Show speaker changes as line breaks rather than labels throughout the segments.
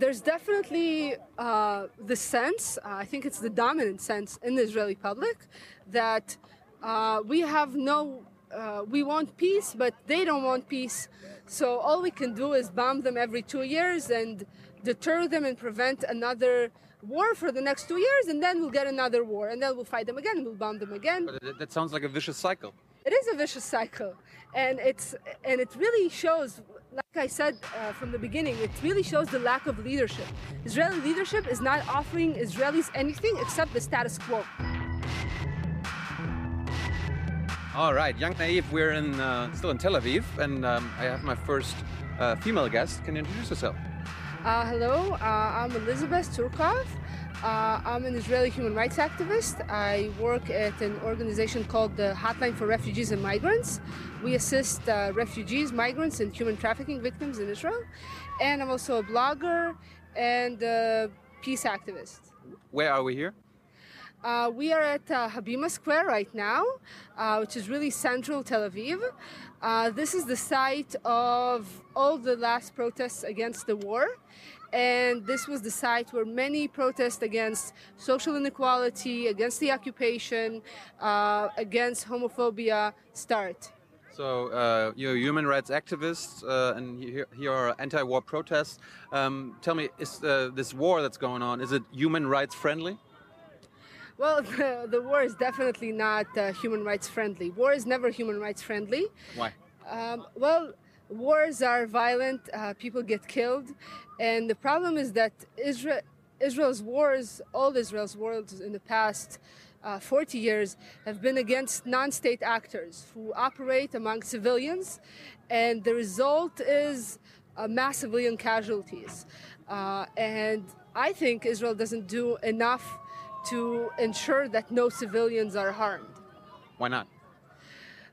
there's definitely uh, the sense, uh, I think it's the dominant sense in the Israeli public, that uh, we have no, uh, we want peace, but they don't want peace. So all we can do is bomb them every two years and deter them and prevent another war for the next two years, and then we'll get another war, and then we'll fight them again, and we'll bomb them again.
But that sounds like a vicious cycle.
It is a vicious cycle, and it's and it really shows, like I said uh, from the beginning, it really shows the lack of leadership. Israeli leadership is not offering Israelis anything except the status quo.
All right, Young Naive, we're in uh, still in Tel Aviv, and um, I have my first uh, female guest. Can you introduce yourself?
Uh, hello, uh, I'm Elizabeth Tsurkov. Uh, I'm an Israeli human rights activist. I work at an organization called the Hotline for Refugees and Migrants. We assist uh, refugees, migrants, and human trafficking victims in Israel. And I'm also a blogger and a peace activist.
Where are we here?
Uh, we are at uh, Habima Square right now, uh, which is really central Tel Aviv. Uh, this is the site of all the last protests against the war. And this was the site where many protests against social inequality, against the occupation, uh, against homophobia start.
So uh, you're a human rights activist, uh, and here, here are anti-war protests. Um, tell me, is uh, this war that's going on is it human rights friendly?
Well, the, the war is definitely not uh, human rights friendly. War is never human rights friendly.
Why?
Um, well, wars are violent, uh, people get killed, and the problem is that Israel, Israel's wars, all Israel's wars in the past uh, 40 years, have been against non state actors who operate among civilians, and the result is uh, mass civilian casualties. Uh, and I think Israel doesn't do enough to ensure that no civilians are harmed.
Why not?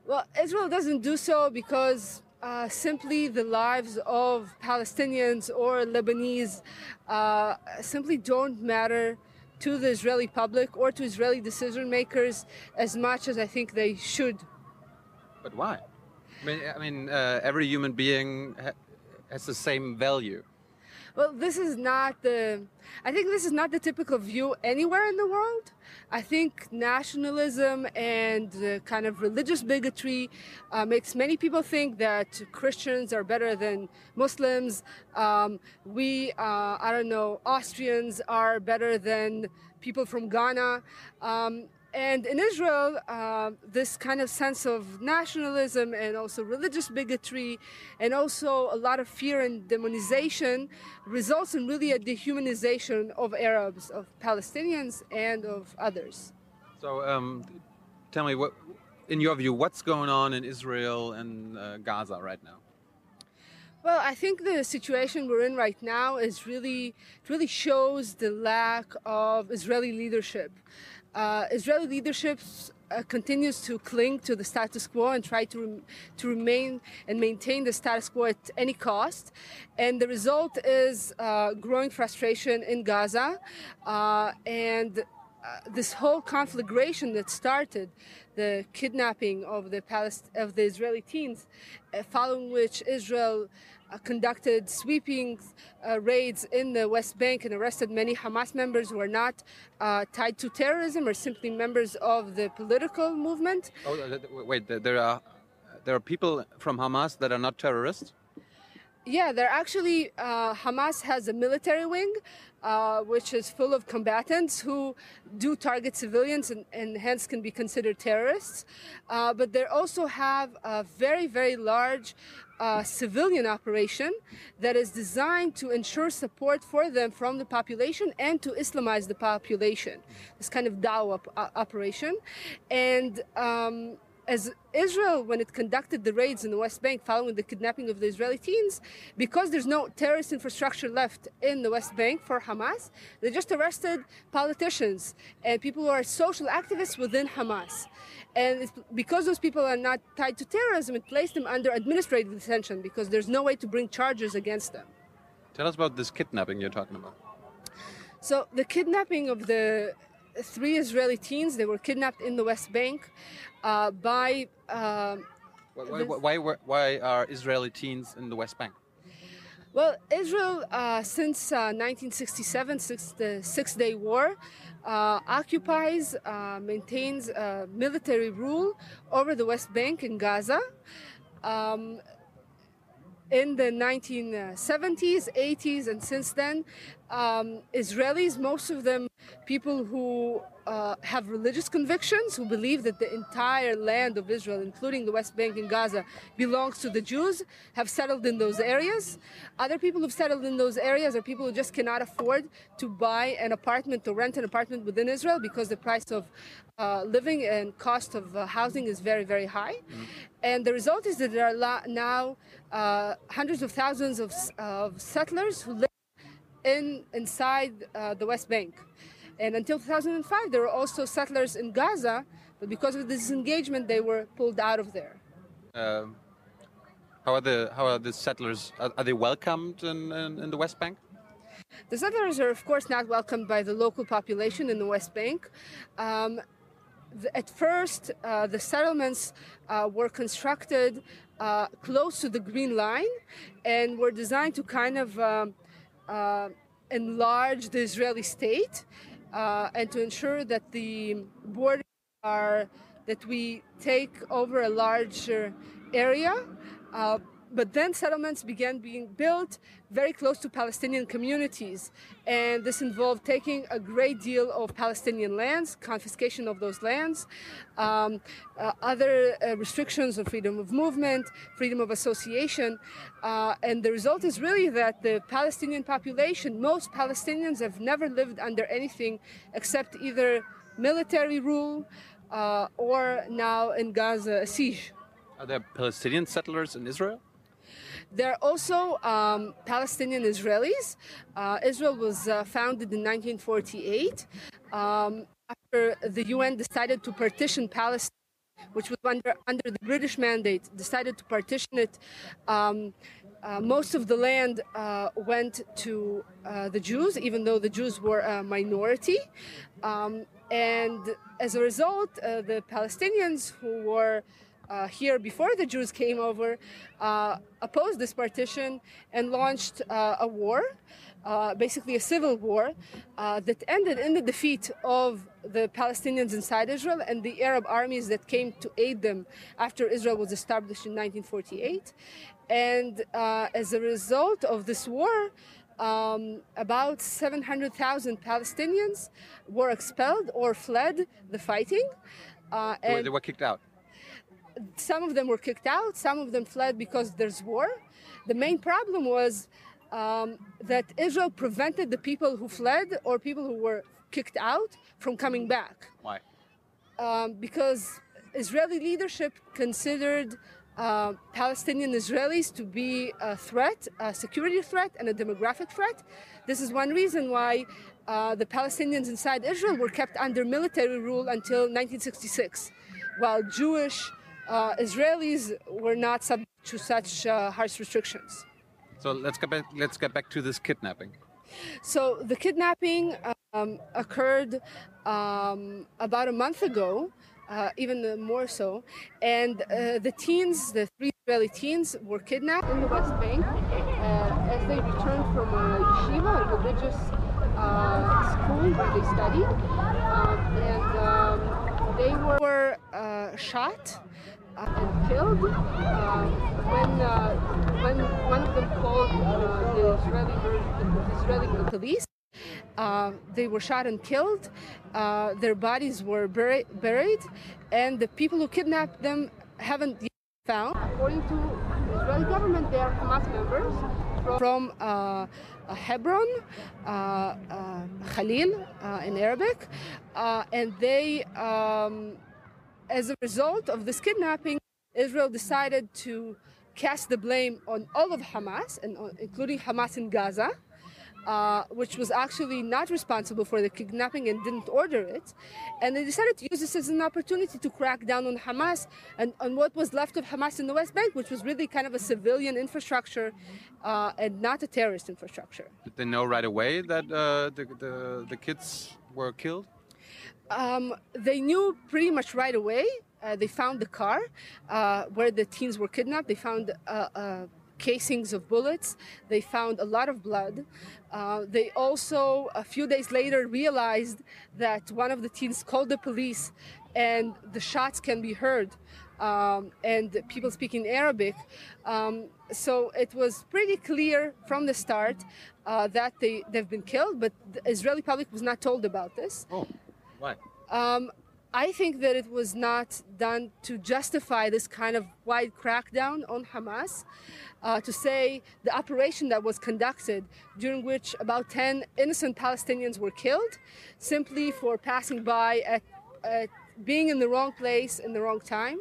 Well, Israel doesn't do so because uh, simply the lives of Palestinians or Lebanese uh, simply don't matter to the Israeli public or to Israeli decision makers as much as I think they should.
But why? I mean, I mean uh, every human being ha has the same value.
Well, this is not the. I think this is not the typical view anywhere in the world. I think nationalism and kind of religious bigotry uh, makes many people think that Christians are better than Muslims. Um, we, uh, I don't know, Austrians are better than people from Ghana. Um, and in Israel, uh, this kind of sense of nationalism and also religious bigotry and also a lot of fear and demonization results in really a dehumanization of Arabs, of Palestinians, and of others.
So, um, tell me, what, in your view, what's going on in Israel and uh, Gaza right now?
Well, I think the situation we're in right now is really, it really shows the lack of Israeli leadership. Uh, Israeli leadership uh, continues to cling to the status quo and try to rem- to remain and maintain the status quo at any cost, and the result is uh, growing frustration in Gaza, uh, and uh, this whole conflagration that started the kidnapping of the Palest- of the Israeli teens, uh, following which Israel conducted sweeping uh, raids in the West Bank and arrested many Hamas members who are not uh, tied to terrorism or simply members of the political movement.
Oh, wait, there are there are people from Hamas that are not terrorists.
Yeah, they're actually uh, Hamas has a military wing, uh, which is full of combatants who do target civilians and, and hence can be considered terrorists. Uh, but they also have a very, very large uh, civilian operation that is designed to ensure support for them from the population and to Islamize the population. This kind of Dawah op- uh, operation. And um, as Israel, when it conducted the raids in the West Bank following the kidnapping of the Israeli teens, because there's no terrorist infrastructure left in the West Bank for Hamas, they just arrested politicians and people who are social activists within Hamas. And because those people are not tied to terrorism, it placed them under administrative detention because there's no way to bring charges against them.
Tell us about this kidnapping you're talking about.
So, the kidnapping of the three Israeli teens, they were kidnapped in the West Bank uh, by.
Uh, why, why, why, why, are Israeli teens in the West Bank?
Well, Israel, uh, since uh, 1967, since the Six Day War, uh, occupies, uh, maintains military rule over the West Bank and Gaza. Um, in the 1970s, 80s, and since then, um, Israelis, most of them people who uh, have religious convictions, who believe that the entire land of Israel, including the West Bank and Gaza, belongs to the Jews, have settled in those areas. Other people who've settled in those areas are people who just cannot afford to buy an apartment or rent an apartment within Israel because the price of uh, living and cost of uh, housing is very, very high. Mm-hmm. And the result is that there are now uh, hundreds of thousands of, of settlers who live in inside uh, the West Bank. And until 2005, there were also settlers in Gaza, but because of the disengagement, they were pulled out of there.
Um, how are the how are the settlers? Are, are they welcomed in, in, in, the West Bank?
The settlers are, of course, not welcomed by the local population in the West Bank. Um, the, at first, uh, the settlements uh, were constructed uh, close to the Green Line and were designed to kind of um, uh, enlarge the Israeli state uh, and to ensure that the borders are that we take over a larger area. But then settlements began being built very close to Palestinian communities. And this involved taking a great deal of Palestinian lands, confiscation of those lands, um, uh, other uh, restrictions on freedom of movement, freedom of association. Uh, and the result is really that the Palestinian population, most Palestinians have never lived under anything except either military rule uh, or now in Gaza, a siege.
Are there Palestinian settlers in Israel?
There are also um, Palestinian Israelis. Uh, Israel was uh, founded in 1948 um, after the UN decided to partition Palestine, which was under, under the British mandate, decided to partition it. Um, uh, most of the land uh, went to uh, the Jews, even though the Jews were a minority. Um, and as a result, uh, the Palestinians who were uh, here before the Jews came over uh, opposed this partition and launched uh, a war, uh, basically a civil war, uh, that ended in the defeat of the Palestinians inside Israel and the Arab armies that came to aid them after Israel was established in 1948. And uh, as a result of this war, um, about 700,000 Palestinians were expelled or fled the fighting.
and they were kicked out
some of them were kicked out, some of them fled because there's war. The main problem was um, that Israel prevented the people who fled or people who were kicked out from coming back.
Why?
Um, because Israeli leadership considered uh, Palestinian Israelis to be a threat, a security threat, and a demographic threat. This is one reason why uh, the Palestinians inside Israel were kept under military rule until 1966, while Jewish uh, Israelis were not subject to such uh, harsh restrictions.
So let's get back. Let's get back to this kidnapping.
So the kidnapping um, occurred um, about a month ago, uh, even more so, and uh, the teens, the three Israeli teens, were kidnapped in the West Bank uh, as they returned from a yeshiva, a religious uh, school where they studied, um, and um, they were shot and killed uh, when uh, when one of them called uh, the Israeli Israeli police. Uh, they were shot and killed. Uh, their bodies were buried, buried, and the people who kidnapped them haven't yet found. According to the Israeli government, they are Hamas members from, uh, Hebron, Khalil in Arabic, and they. Um, as a result of this kidnapping, Israel decided to cast the blame on all of Hamas, and including Hamas in Gaza, uh, which was actually not responsible for the kidnapping and didn't order it. And they decided to use this as an opportunity to crack down on Hamas and on what was left of Hamas in the West Bank, which was really kind of a civilian infrastructure uh, and not a terrorist infrastructure.
Did they know right away that uh, the, the, the kids were killed?
Um, they knew pretty much right away. Uh, they found the car uh, where the teens were kidnapped. They found a, a, casings of bullets. They found a lot of blood. Uh, they also, a few days later, realized that one of the teens called the police and the shots can be heard. Um, and people speaking Arabic. Um, so it was pretty clear from the start uh, that they, they've been killed, but the Israeli public was not told about this.
Oh, why?
Um, I think that it was not done to justify this kind of wide crackdown on Hamas. Uh, to say the operation that was conducted, during which about 10 innocent Palestinians were killed, simply for passing by at, at being in the wrong place in the wrong time.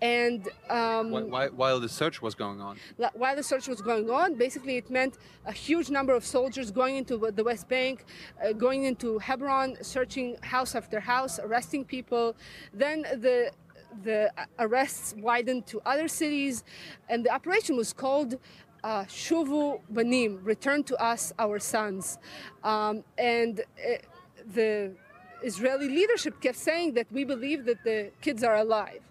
And um,
while, while, the search was going on,
while the search was going on, basically it meant a huge number of soldiers going into the West Bank, uh, going into Hebron, searching house after house, arresting people. Then the the arrests widened to other cities, and the operation was called uh, Shuvu Banim, return to us our sons. Um, and uh, the Israeli leadership kept saying that we believe that the kids are alive,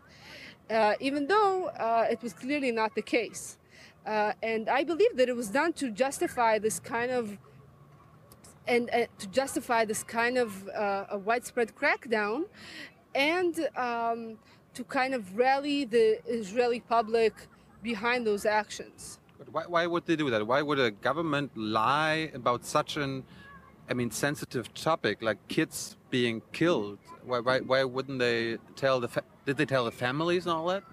uh, even though uh, it was clearly not the case. Uh, and I believe that it was done to justify this kind of and uh, to justify this kind of uh, a widespread crackdown, and um, to kind of rally the Israeli public behind those actions.
Why, why would they do that? Why would a government lie about such an I mean, sensitive topic like kids being killed. Why, why, why wouldn't they tell the? did they tell the families and all that?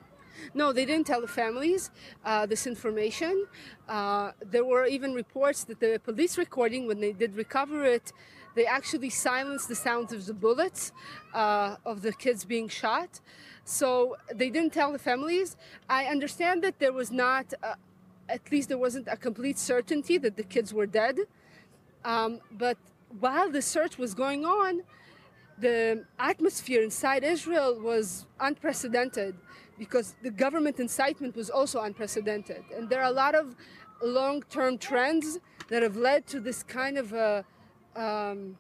No, they didn't tell the families uh, this information. Uh, there were even reports that the police recording, when they did recover it, they actually silenced the sounds of the bullets uh, of the kids being shot. So they didn't tell the families. I understand that there was not, uh, at least there wasn't a complete certainty that the kids were dead. Um, but while the search was going on, the atmosphere inside Israel was unprecedented because the government incitement was also unprecedented. And there are a lot of long term trends that have led to this kind of a, um,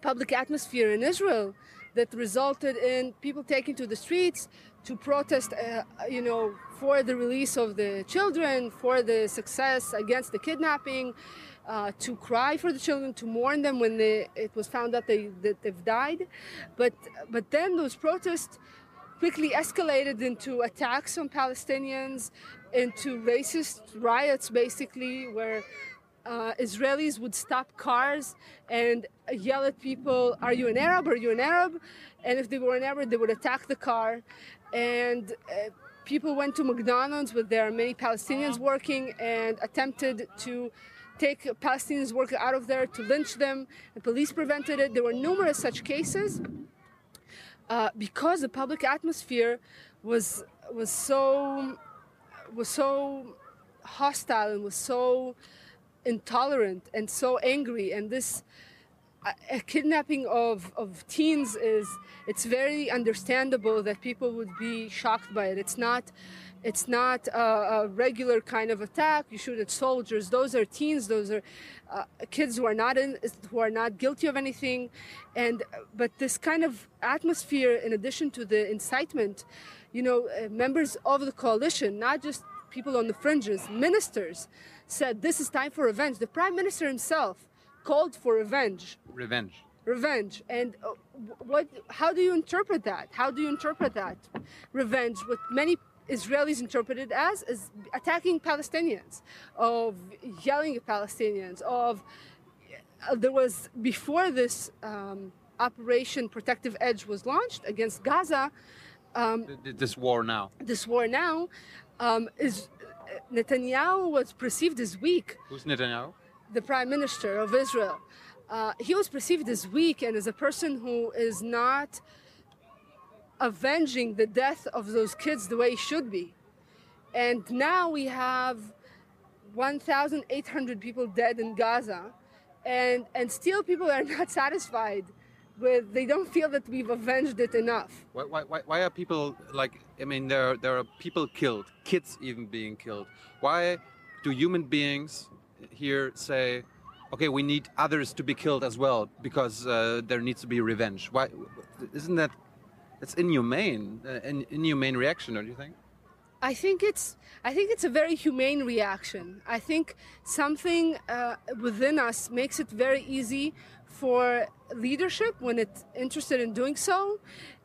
public atmosphere in Israel that resulted in people taking to the streets to protest, uh, you know, for the release of the children, for the success against the kidnapping uh, to cry for the children, to mourn them when they, it was found out they, that they've died. But, but then those protests quickly escalated into attacks on Palestinians, into racist riots, basically, where uh, Israelis would stop cars and yell at people, Are you an Arab? Are you an Arab? And if they were an Arab, they would attack the car. And uh, people went to McDonald's with their many Palestinians working and attempted to take Palestinians worker out of there to lynch them. The police prevented it. There were numerous such cases uh, because the public atmosphere was was so was so hostile and was so intolerant and so angry and this a kidnapping of, of teens is it's very understandable that people would be shocked by it it's not it's not a, a, regular kind of attack. You shoot at soldiers. Those are teens. Those are uh, kids who are not in, who are not guilty of anything. And but this kind of atmosphere, in addition to the incitement, you know, uh, members of the coalition, not just people on the fringes, ministers, said this is time for revenge. The prime minister himself called for revenge.
Revenge.
Revenge. And uh, what? How do you interpret that? How do you interpret that? Revenge. What many Israelis interpreted as as attacking Palestinians, of yelling at Palestinians, of uh, there was before this um, operation Protective Edge was launched against Gaza.
Um, this war now.
This war now um, is uh, Netanyahu was perceived as weak.
Who's Netanyahu?
The prime minister of Israel. Uh, he was perceived as weak and as a person who is not avenging the death of those kids the way it should be. And now we have 1,800 people dead in Gaza, and, and still people are not satisfied with, they don't feel that we've avenged it enough.
Why, why, why are people like, I mean, there, there are people killed, kids even being killed. Why do human beings here say, okay, we need others to be killed as well because uh, there needs to be revenge? Why isn't that it's inhumane, uh, an inhumane reaction, don't you think?
I think it's I think it's a very humane reaction. I think something uh, within us makes it very easy for leadership when it's interested in doing so,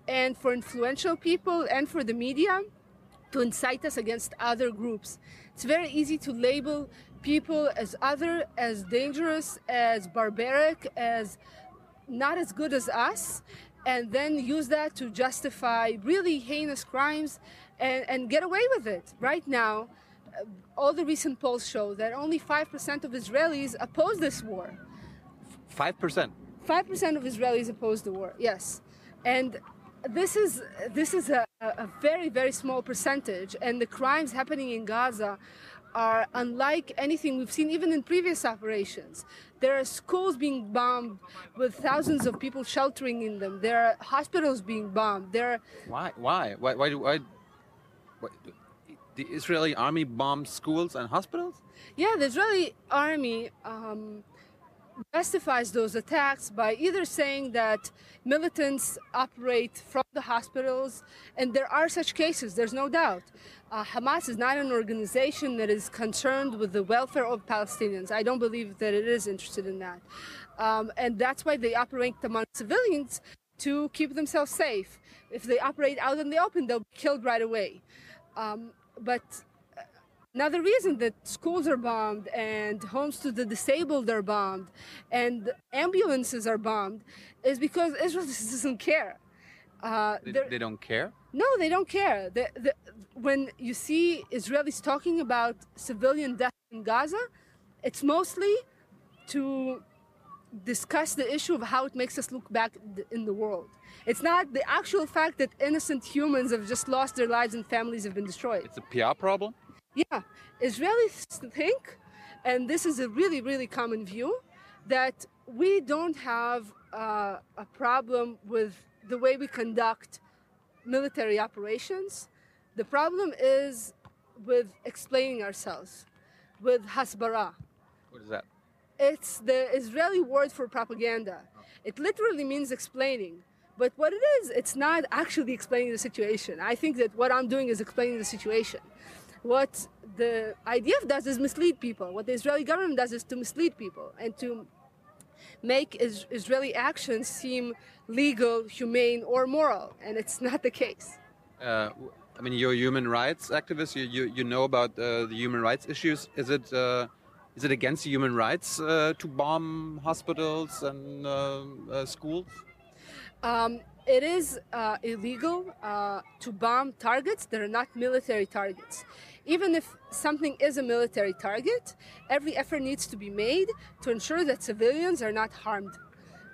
and for influential people and for the media to incite us against other groups. It's very easy to label people as other, as dangerous, as barbaric, as not as good as us, and then use that to justify really heinous crimes and, and get away with it. Right now, uh, all the recent polls show that only 5% of Israelis oppose this war.
5%?
5% of Israelis oppose the war, yes. And this is this is a, a very very small percentage, and the crimes happening in Gaza are unlike anything we've seen even in previous operations. There are schools being bombed with thousands of people sheltering in them. There are hospitals being bombed. There are
why why why why, why, why the Israeli army bombed schools and hospitals?
Yeah, the Israeli army um, justifies those attacks by either saying that militants operate from the hospitals, and there are such cases, there's no doubt. Uh, Hamas is not an organization that is concerned with the welfare of Palestinians. I don't believe that it is interested in that. Um, and that's why they operate among civilians to keep themselves safe. If they operate out in the open, they'll be killed right away. Um, but Another reason that schools are bombed and homes to the disabled are bombed and ambulances are bombed is because Israel doesn't care.
Uh, they, they, don't care?
No, they don't care. The, the, when you see Israelis talking about civilian death in Gaza, it's mostly to discuss the issue of how it makes us look back in the world. It's not the actual fact that innocent humans have just lost their lives and families have been destroyed.
It's a PR problem?
Yeah, Israelis think, and this is a really, really common view, that we don't have uh, a problem with the way we conduct military operations. The problem is with explaining ourselves, with hasbara.
What is that?
It's the Israeli word for propaganda. It literally means explaining. But what it is, it's not actually explaining the situation. I think that what I'm doing is explaining the situation. What the IDF does is mislead people. What the Israeli government does is to mislead people and to make is- Israeli actions seem legal, humane, or moral, and it's not the case.
Uh, I mean, you're a human rights activist. You you, you know about uh, the human rights issues. Is it uh, is it against human rights uh, to bomb hospitals and uh, uh, schools?
Um, it is uh, illegal uh, to bomb targets that are not military targets. Even if something is a military target, every effort needs to be made to ensure that civilians are not harmed.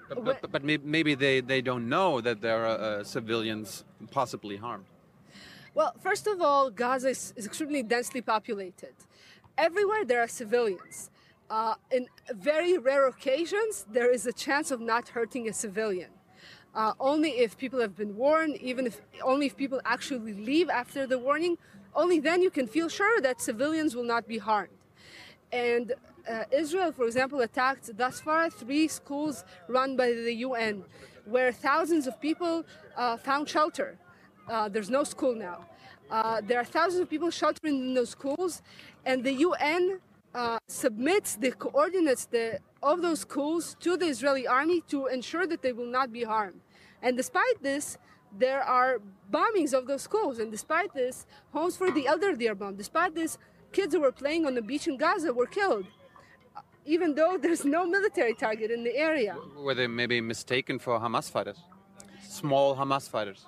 But, but, but maybe they, they don't know that there are uh, civilians possibly harmed.
Well, first of all, Gaza is, is extremely densely populated. Everywhere there are civilians. Uh, in very rare occasions, there is a chance of not hurting a civilian uh, only if people have been warned, even if only if people actually leave after the warning, only then you can feel sure that civilians will not be harmed. And uh, Israel, for example, attacked thus far three schools run by the UN, where thousands of people uh, found shelter. Uh, there's no school now. Uh, there are thousands of people sheltering in those schools, and the UN uh, submits the coordinates the, of those schools to the Israeli army to ensure that they will not be harmed. And despite this, there are bombings of those schools. And despite this, homes for the elderly are bombed. Despite this, kids who were playing on the beach in Gaza were killed, even though there's no military target in the area.
Were they maybe mistaken for Hamas fighters? Small Hamas fighters?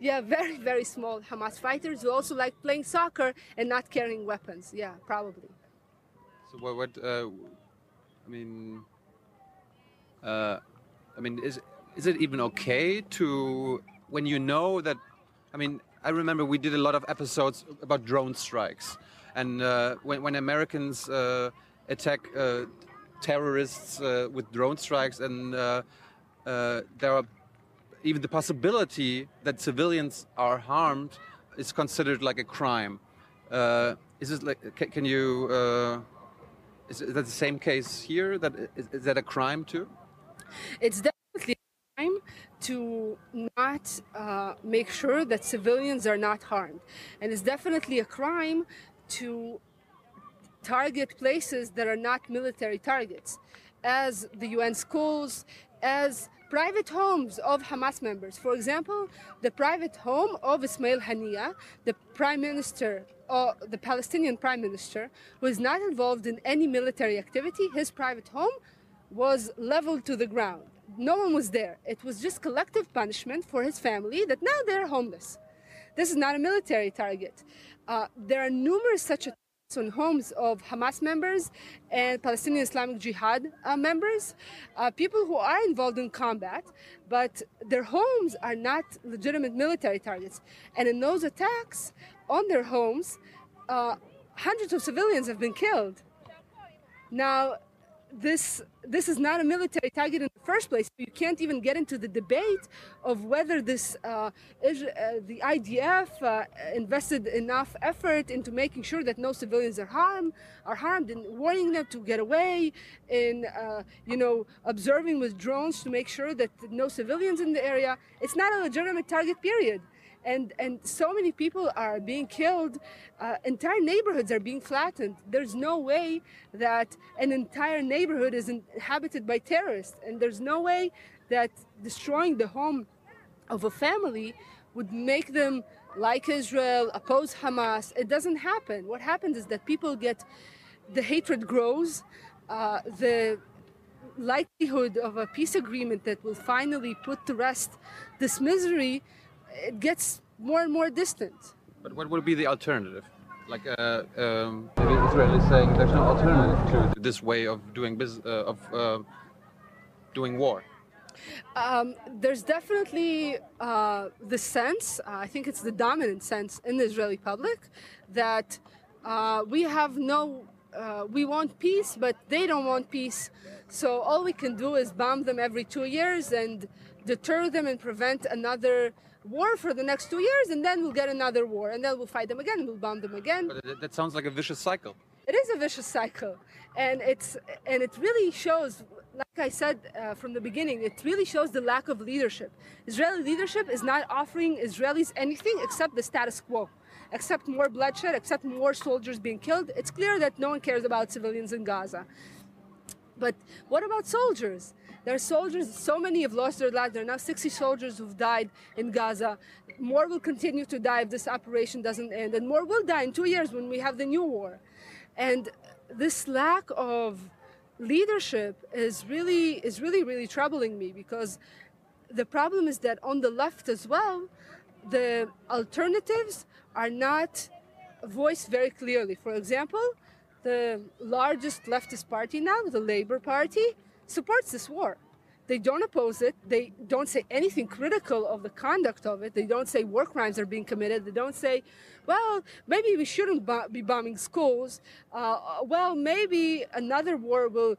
Yeah, very, very small Hamas fighters who also like playing soccer and not carrying weapons. Yeah, probably.
So what? what uh, I mean, uh, I mean, is is it even okay to when you know that? I mean, I remember we did a lot of episodes about drone strikes, and uh, when when Americans uh, attack uh, terrorists uh, with drone strikes, and there are even the possibility that civilians are harmed is considered like a crime. is it like? Can, can you? Is that the same case here? That is, is that a crime too?
It's definitely a crime to not uh, make sure that civilians are not harmed. And it's definitely a crime to target places that are not military targets, as the UN schools, as private homes of Hamas members. For example, the private home of Ismail Haniya, the prime minister, or the Palestinian prime minister, is not involved in any military activity, his private home was leveled to the ground. No one was there. It was just collective punishment for his family that now they're homeless. This is not a military target. Uh, there are numerous such attacks on homes of Hamas members and Palestinian Islamic Jihad uh, members, uh, people who are involved in combat, but their homes are not legitimate military targets. And in those attacks on their homes, uh, hundreds of civilians have been killed. Now, this this is not a military target in the first place. You can't even get into the debate of whether this uh, is, uh, the IDF uh, invested enough effort into making sure that no civilians are harmed, are harmed, and warning them to get away, in uh, you know observing with drones to make sure that no civilians in the area. It's not a legitimate target. Period and and so many people are being killed. Uh, entire neighborhoods are being flattened. There's no way that an entire neighborhood is inhabited by terrorists. And there's no way that destroying the home of a family would make them like israel oppose hamas. It doesn't happen. What happens is that people get the hatred grows. Uh, the likelihood of a peace agreement that will finally put to rest this misery it gets more and more distant.
But what would be the alternative? Like, uh, um, maybe Israel is saying there's no alternative to this way of doing business, uh, of uh, doing war.
Um, there's definitely uh, the sense, uh, I think it's the dominant sense in the Israeli public, that uh, we have no, uh, we want peace, but they don't want peace. So all we can do is bomb them every two years and deter them and prevent another war for the next two years, and then we'll get another war, and then we'll fight them again, we'll bomb them again.
But that sounds like a vicious cycle.
It is a vicious cycle, and it's and it really shows. Like I said uh, from the beginning, it really shows the lack of leadership. Israeli leadership is not offering Israelis anything except the status quo, except more bloodshed, except more soldiers being killed. It's clear that no one cares about civilians in Gaza. But what about soldiers? There are soldiers, so many have lost their lives. There are now 60 soldiers who've died in Gaza. More will continue to die if this operation doesn't end, and more will die in two years when we have the new war. And this lack of leadership is really is really really troubling me because the problem is that on the left as well, the alternatives are not voiced very clearly. For example, the largest leftist party now, the Labour Party, supports this war. They don't oppose it. They don't say anything critical of the conduct of it. They don't say war crimes are being committed. They don't say, well, maybe we shouldn't be bombing schools. Uh, well, maybe another war will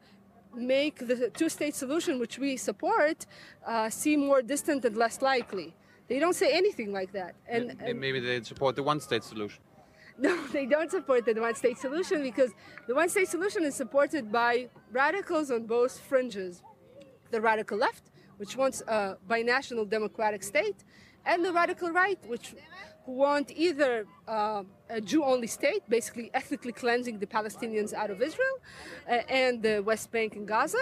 make the two state solution, which we support, uh, seem more distant and less likely. They don't say anything like that.
And, and maybe they support the one state solution.
No, they don't support the one state solution because the one state solution is supported by radicals on both fringes the radical left, which wants a binational democratic state, and the radical right, which want either uh, a Jew-only state, basically ethnically cleansing the Palestinians out of Israel uh, and the West Bank and Gaza,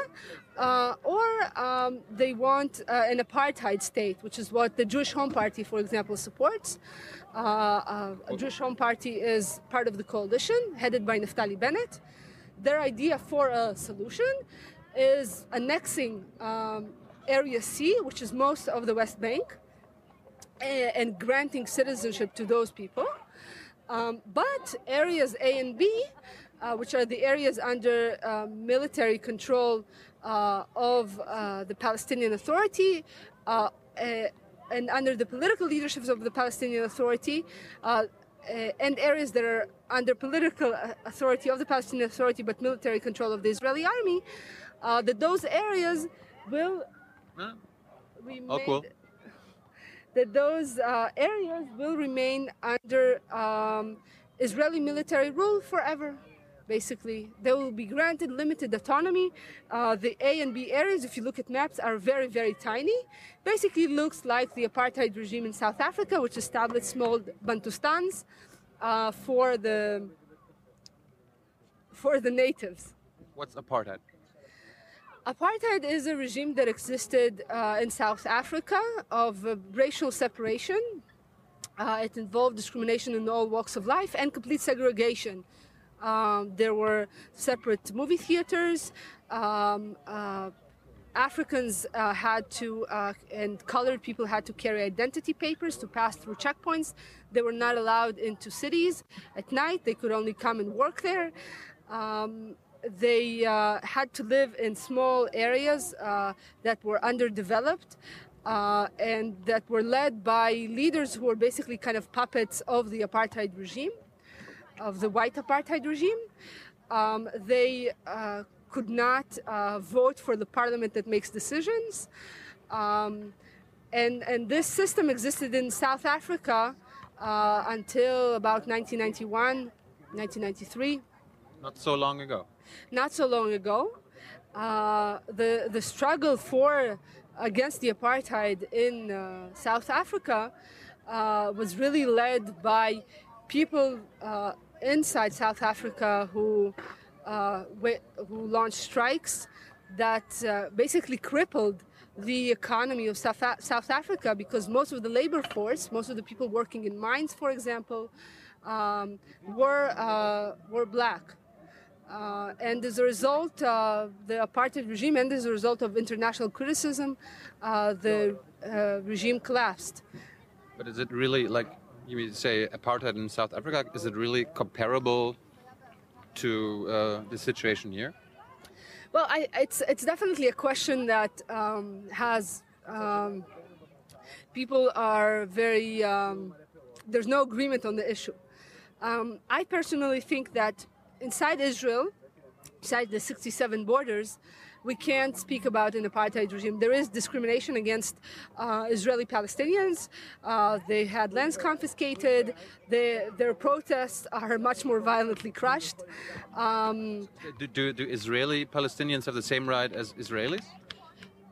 uh, or um, they want uh, an apartheid state, which is what the Jewish Home Party, for example, supports. Uh, uh, a Jewish Home Party is part of the coalition headed by Naftali Bennett. Their idea for a solution is annexing um, Area C, which is most of the West Bank, and, and granting citizenship to those people. Um, but areas A and B, uh, which are the areas under uh, military control uh, of uh, the Palestinian Authority, uh, and under the political leaderships of the Palestinian Authority, uh, and areas that are under political authority of the Palestinian Authority but military control of the Israeli army, uh, that those areas will
huh? remain, oh, cool.
that those uh, areas will remain under um, Israeli military rule forever. Basically. They will be granted limited autonomy. Uh, the A and B areas, if you look at maps, are very, very tiny. Basically, looks like the apartheid regime in South Africa, which established small Bantustans uh, for the for the natives.
What's apartheid?
Apartheid is a regime that existed uh, in South Africa of uh, racial separation. Uh, it involved discrimination in all walks of life and complete segregation. Um, there were separate movie theaters. Um, uh, Africans uh, had to, uh, and colored people had to carry identity papers to pass through checkpoints. They were not allowed into cities at night. They could only come and work there. Um, they uh, had to live in small areas uh, that were underdeveloped. Uh, and that were led by leaders who were basically kind of puppets of the apartheid regime of the white apartheid regime. Um, they uh, could not uh, vote for the parliament that makes decisions. Um, and, and this system existed in South Africa uh, until about 1991, 1993.
Not so long ago.
Not so long ago. Uh, the, the struggle for against the apartheid in uh, South Africa uh, was really led by people uh, inside South Africa who uh, who launched strikes that uh, basically crippled the economy of South, South Africa because most of the labor force, most of the people working in mines, for example, um, were uh, were black. Uh, and as a result, uh, the apartheid regime, and as a result of international criticism, uh, the regime collapsed.
But is it really like you mean, say apartheid in South Africa, is it really comparable to uh, the situation here?
Well, I, it's it's definitely a question that um, has um, people are very um, there's no agreement on the issue. Um, I personally think that inside Israel, inside the 67 borders, we can't speak about an apartheid regime. There is discrimination against uh, Israeli Palestinians. Uh, they had lands confiscated. They, their protests are much more violently crushed. Um,
do, do, do Israeli Palestinians have the same right as Israelis?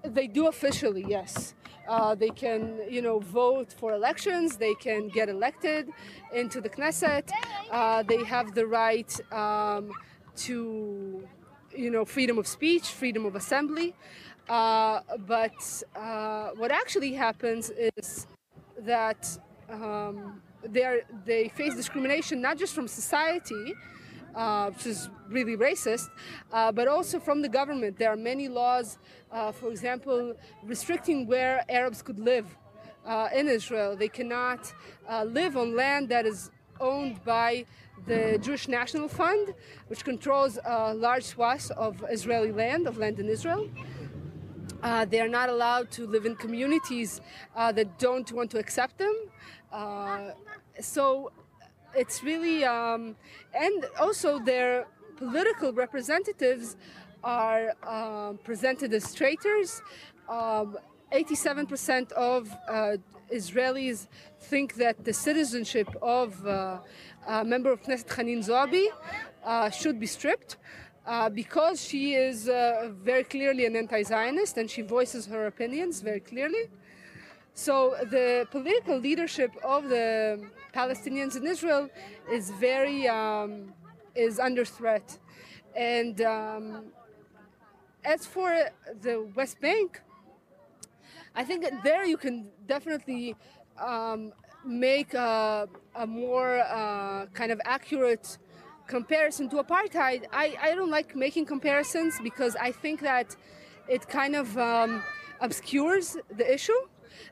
They do officially, yes. Uh, they can, you know, vote for elections. They can get elected into the Knesset. Uh, they have the right um, to you know, freedom of speech, freedom of assembly. Uh, but uh, what actually happens is that um, they face discrimination not just from society, uh, which is really racist, uh, but also from the government. There are many laws, uh, for example, restricting where Arabs could live uh, in Israel. They cannot live on land that is owned by the Jewish National Fund, which controls a large swath of Israeli land, of land in Israel. Uh, they are not allowed to live in communities uh, that don't want to accept them. Uh, so it's really, um, and also their political representatives are um, presented as traitors. Um, 87% of uh, Israelis think that the citizenship of uh, a member of Knesset Hanin Zoabi uh, should be stripped. Uh, because she is uh, very clearly an anti-Zionist and she voices her opinions very clearly. So the political leadership of the Palestinians in Israel is very um, is under threat, and um, as for the West Bank, I think there you can definitely um, make a, a more uh, kind of accurate comparison to apartheid. I, I don't like making comparisons because I think that it kind of um, obscures the issue.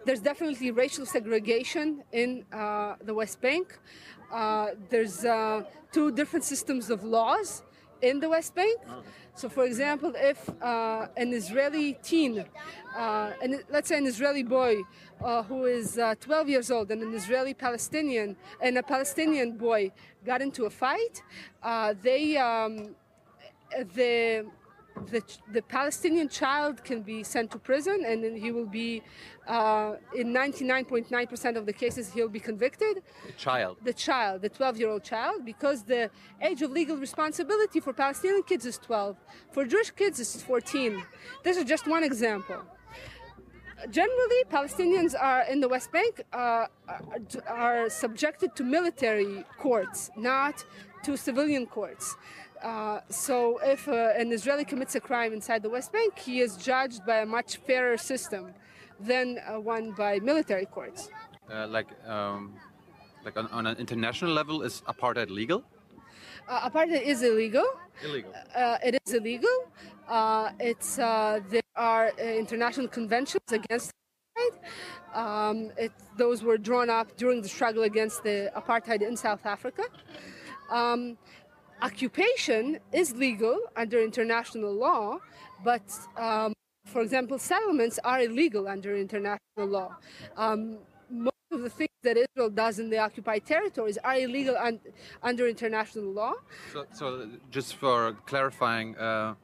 There's definitely racial segregation in uh, the West Bank. Uh, there's uh, two different systems of laws in the West Bank. So, for example, if uh, an Israeli teen, uh, an, let's say an Israeli boy uh, who is uh, 12 years old and an Israeli Palestinian and a Palestinian boy got into a fight, uh, they um, the the, the Palestinian child can be sent to prison and then he will be, uh, in 99.9% of the cases, he'll be convicted.
The child.
The child, the 12 year old child, because the age of legal responsibility for Palestinian kids is 12. For Jewish kids, it's 14. This is just one example generally, Palestinians are in the West Bank uh, are subjected to military courts, not to civilian courts. Uh, so, if uh, an Israeli commits a crime inside the West Bank, he is judged by a much fairer system than uh, one by military courts.
Uh, like, um, like on, on, an international level, is apartheid legal?
Uh, apartheid is illegal.
Illegal.
it is illegal. it's there are international conventions against apartheid. Um, it, those were drawn up during the struggle against the apartheid in South Africa. Um, occupation is legal under international law, but um, for example, settlements are illegal under international law. Um, of the things that Israel does in the occupied territories are illegal un- under international law.
So, so, just for clarifying, uh,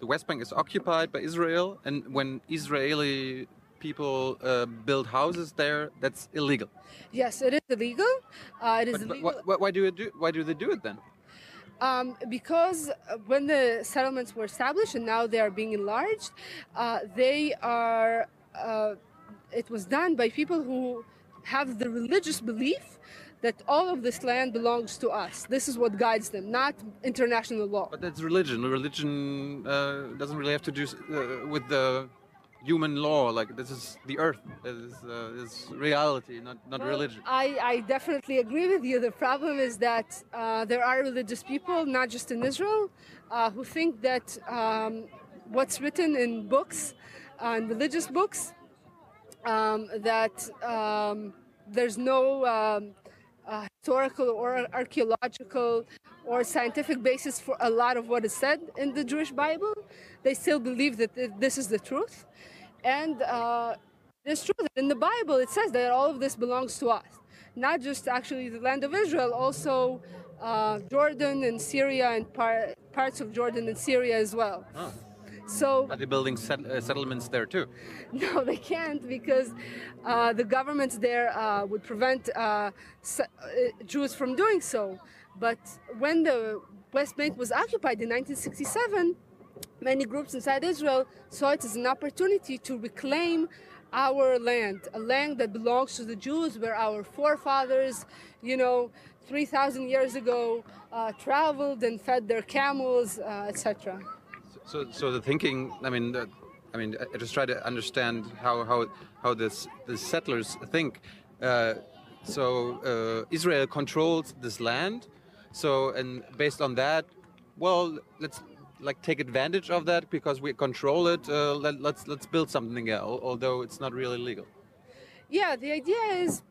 the West Bank is occupied by Israel, and when Israeli people uh, build houses there, that's illegal.
Yes, it is illegal. Uh, it is
but,
illegal.
But why do it do? Why do they do it then?
Um, because when the settlements were established and now they are being enlarged, uh, they are. Uh, it was done by people who have the religious belief that all of this land belongs to us. This is what guides them, not international law.
But that's religion. Religion uh, doesn't really have to do uh, with the human law. Like this is the earth. Is uh, is reality, not not well, religion.
I, I definitely agree with you. The problem is that uh, there are religious people, not just in Israel, uh, who think that um, what's written in books, and religious books, um, that um, there's no um, uh, historical or archaeological or scientific basis for a lot of what is said in the Jewish Bible. They still believe that this is the truth. And uh, it's true that in the Bible it says that all of this belongs to us. Not just actually the land of Israel, also uh, Jordan and Syria and par- parts of Jordan and Syria as well. So
are they building set- uh, settlements there too?
No, they can't because uh, the governments there uh, would prevent uh, se- uh, Jews from doing so. But when the West Bank was occupied in 1967, many groups inside Israel saw it as an opportunity to reclaim our land, a land that belongs to the Jews, where our forefathers, you know, 3,000 years ago, uh, traveled and fed their camels, uh, etc.
So, so the thinking, I mean, the, I mean, I just try to understand how how how this the settlers think. Uh, so uh, Israel controls this land. So, and based on that, well, let's like take advantage of that because we control it. Uh, let, us let's, let's build something else, although it's not really legal.
Yeah, the idea is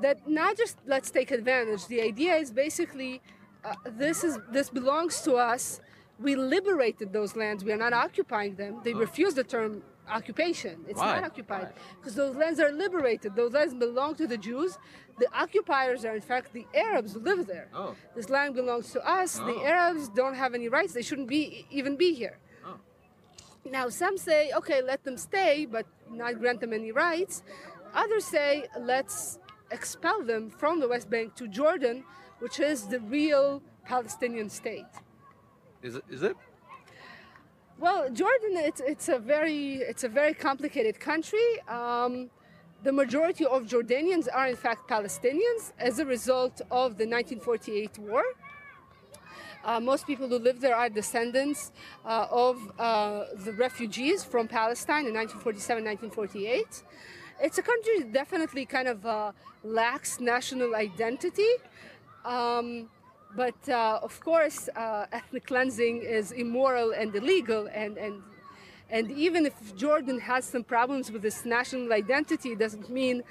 that not just let's take advantage. The idea is basically uh, this is this belongs to us. We liberated those lands. We are not occupying them. They oh. refuse the term occupation. It's
Why?
not occupied because those lands are liberated. Those lands belong to the Jews. The occupiers are, in fact, the Arabs who live there.
Oh.
This land belongs to us.
Oh.
The Arabs don't have any rights. They shouldn't be even be here.
Oh.
Now, some say, okay, let them stay, but not grant them any rights. Others say, let's expel them from the West Bank to Jordan, which is the real Palestinian state.
Is it? Is it?
Well, Jordan, it's, it's a very it's a very complicated country. Um, the majority of Jordanians are in fact Palestinians as a result of the 1948 war. Uh, most people who live there are descendants uh, of uh, the refugees from Palestine in 1947 1948. It's a country that definitely kind of uh, lacks national identity. Um, but uh, of course, uh, ethnic cleansing is immoral and illegal, and, and and even if Jordan has some problems with its national identity, it doesn't mean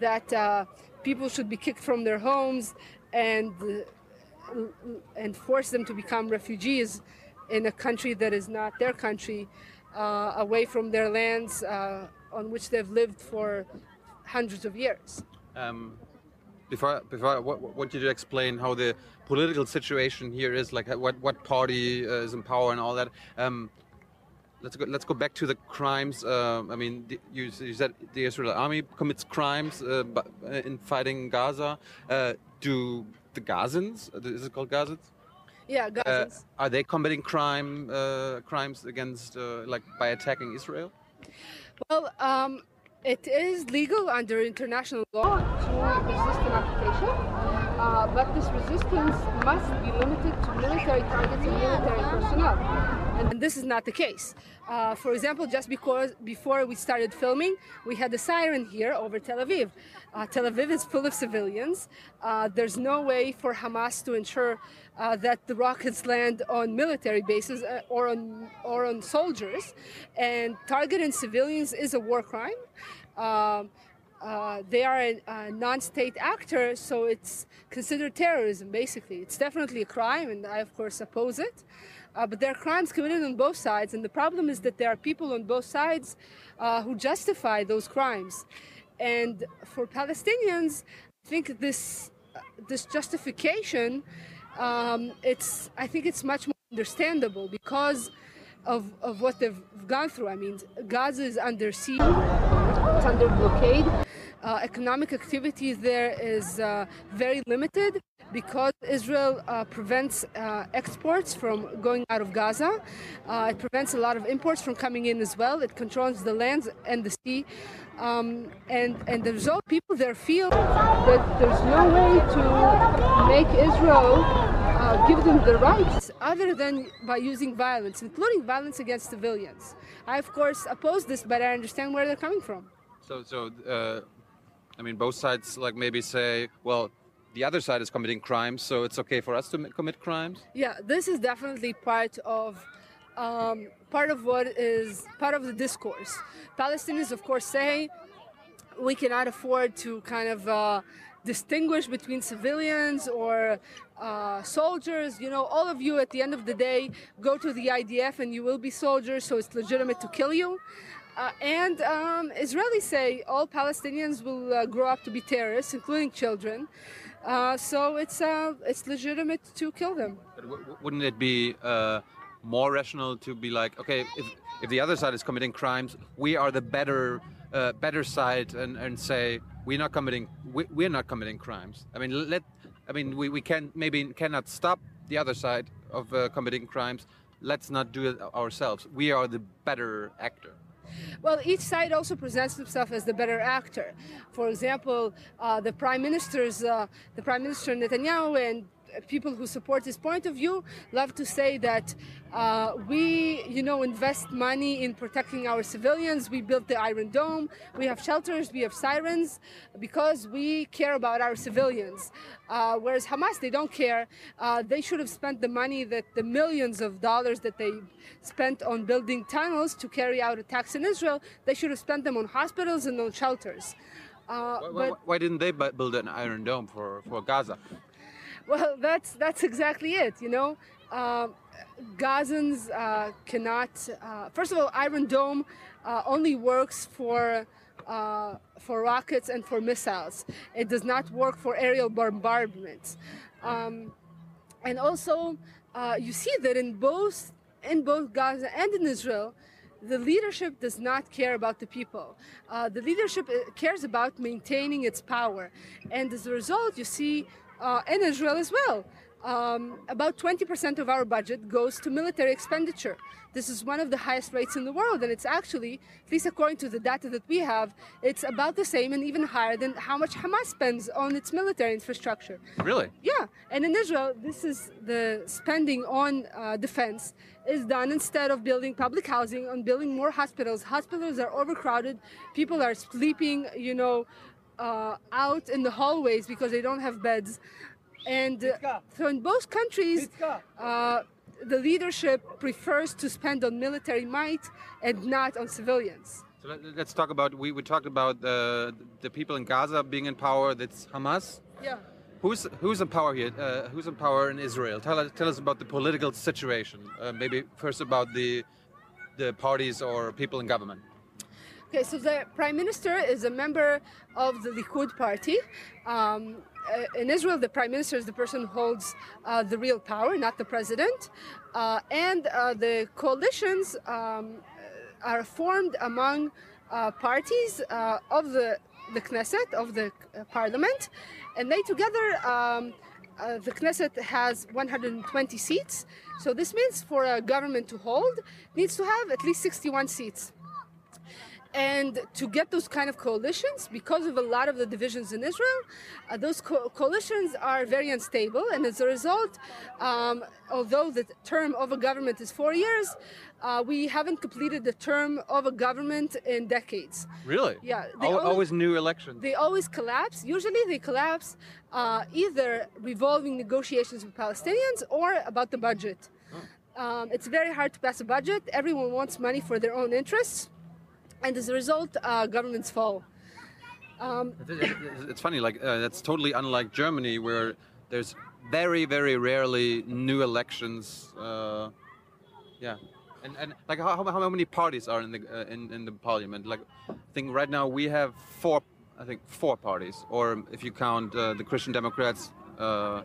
that uh, people should be kicked from their homes and uh, and force them to become refugees in a country that is not their country, uh, away from their lands uh, on which they've lived for hundreds of years.
Um, before, before I want you to explain how the political situation here is, like what what party uh, is in power and all that. Um, let's go. Let's go back to the crimes. Uh, I mean, the, you, you, said the Israeli army commits crimes uh, in fighting Gaza. Uh, do the Gazans? Is it called Gazans?
Yeah, Gazans.
are they committing crime crimes against like by attacking Israel?
Well, um, it is legal under international law to resist an uh, but this resistance must be limited to military targets and military personnel. And this is not the case. Uh, for example, just because before we started filming, we had a siren here over Tel Aviv. Uh, Tel Aviv is full of civilians. Uh, there's no way for Hamas to ensure uh, that the rockets land on military bases uh, or on or on soldiers, and targeting civilians is a war crime. Um, uh, they are a, a, non-state actor, so it's considered terrorism. Basically, it's definitely a crime, and I of course oppose it. Uh, but there are crimes committed on both sides, and the problem is that there are people on both sides uh, who justify those crimes. And for Palestinians, I think this this justification um, it's I think it's much more understandable because of, of what they've gone through. I mean, Gaza is under siege, it's under blockade. Uh, economic activity there is uh, very limited because Israel uh, prevents uh, exports from going out of Gaza. Uh, it prevents a lot of imports from coming in as well. It controls the lands and the sea. Um, and, and the result, people there feel that there's no way to make Israel uh, give them the rights other than by using violence, including violence against civilians. I, of course, oppose this, but I understand where they're coming from.
So, so uh, I mean, both sides like maybe say, well, the other side is committing crimes, so it's okay for us to commit crimes.
Yeah, this is definitely part of um, part of what is part of the discourse. Palestinians, of course, say we cannot afford to kind of uh, distinguish between civilians or uh, soldiers. You know, all of you at the end of the day go to the IDF and you will be soldiers, so it's legitimate to kill you. Uh, and um, Israelis say all Palestinians will uh, grow up to be terrorists, including children. Uh, so it's uh, it's legitimate to kill them.
wouldn't it be uh, more rational to be like, okay, if, if the other side is committing crimes, we are the better uh, better side, and, and say we're not committing we, we're not committing crimes. I mean, let I mean we, we can maybe cannot stop the other side of committing crimes. Let's not do it ourselves. We are the better actor.
Well, each side also presents themselves as the better actor. For example, uh, the prime ministers, uh, the prime minister Netanyahu and people who support this point of view love to say that uh, we, you know, invest money in protecting our civilians. We built the Iron Dome. We have shelters. We have sirens because we care about our civilians. Uh, whereas Hamas, they don't care. Uh, they should have spent the money that the millions of dollars that they spent on building tunnels to carry out attacks in Israel. They should have spent them on hospitals and on shelters.
Uh, why, why, why, didn't they build an Iron Dome for, for Gaza?
Well, that's that's exactly it. You know, uh, Gazans uh, cannot. Uh, first of all, Iron Dome uh, only works for uh, for rockets and for missiles. It does not work for aerial bombardment. Um, and also, uh, you see that in both in both Gaza and in Israel, the leadership does not care about the people. Uh, the leadership cares about maintaining its power. And as a result, you see uh, and Israel as well. Um, about 20% of our budget goes to military expenditure. This is one of the highest rates in the world, and it's actually, at least according to the data that we have, it's about the same and even higher than how much Hamas spends on its military infrastructure.
Really?
Yeah. And in Israel, this is the spending on uh, defense is done instead of building public housing, on building more hospitals. Hospitals are overcrowded. People are sleeping, you know, uh, out in the hallways because they don't have beds. And uh, so in both countries, uh, the leadership prefers to spend on military might and not on civilians.
So let, us talk about we, we talked about the the people in Gaza being in power. That's Hamas.
Yeah.
Who's who's in power here? Uh, who's in power in Israel? Tell us tell us about the political situation. Uh, maybe first about the the parties or people in government.
Okay, so the prime minister is a member of the Likud party. Um, uh, in Israel, the prime minister is the person who holds uh, the real power, not the president. Uh, and uh, the coalitions, um, are formed among uh, parties uh, of the, the Knesset, of the parliament, and they together, um, uh, the Knesset has 120 seats. So this means for a government to hold, needs to have at least 61 seats. And to get those kind of coalitions, because of a lot of the divisions in Israel, uh, those co- coalitions are very unstable. And as a result, um, although the term of a government is four years, uh, we haven't completed the term of a government in decades.
Really?
Yeah, they
Al-
always-
always new elections.
They always collapse. Usually, they collapse uh, either revolving negotiations with Palestinians or about the budget. Um, it's very hard to pass a budget. Everyone wants money for their own interests, and as a result, uh, governments fall. Um,
It- it- It's funny, like uh, that's totally unlike Germany, where there's very, very rarely new elections. Uh, yeah, and and like how, how many parties are in the uh, in in the parliament? Like, I think right now we have four. I think four parties, or if you count uh, the Christian Democrats, uh,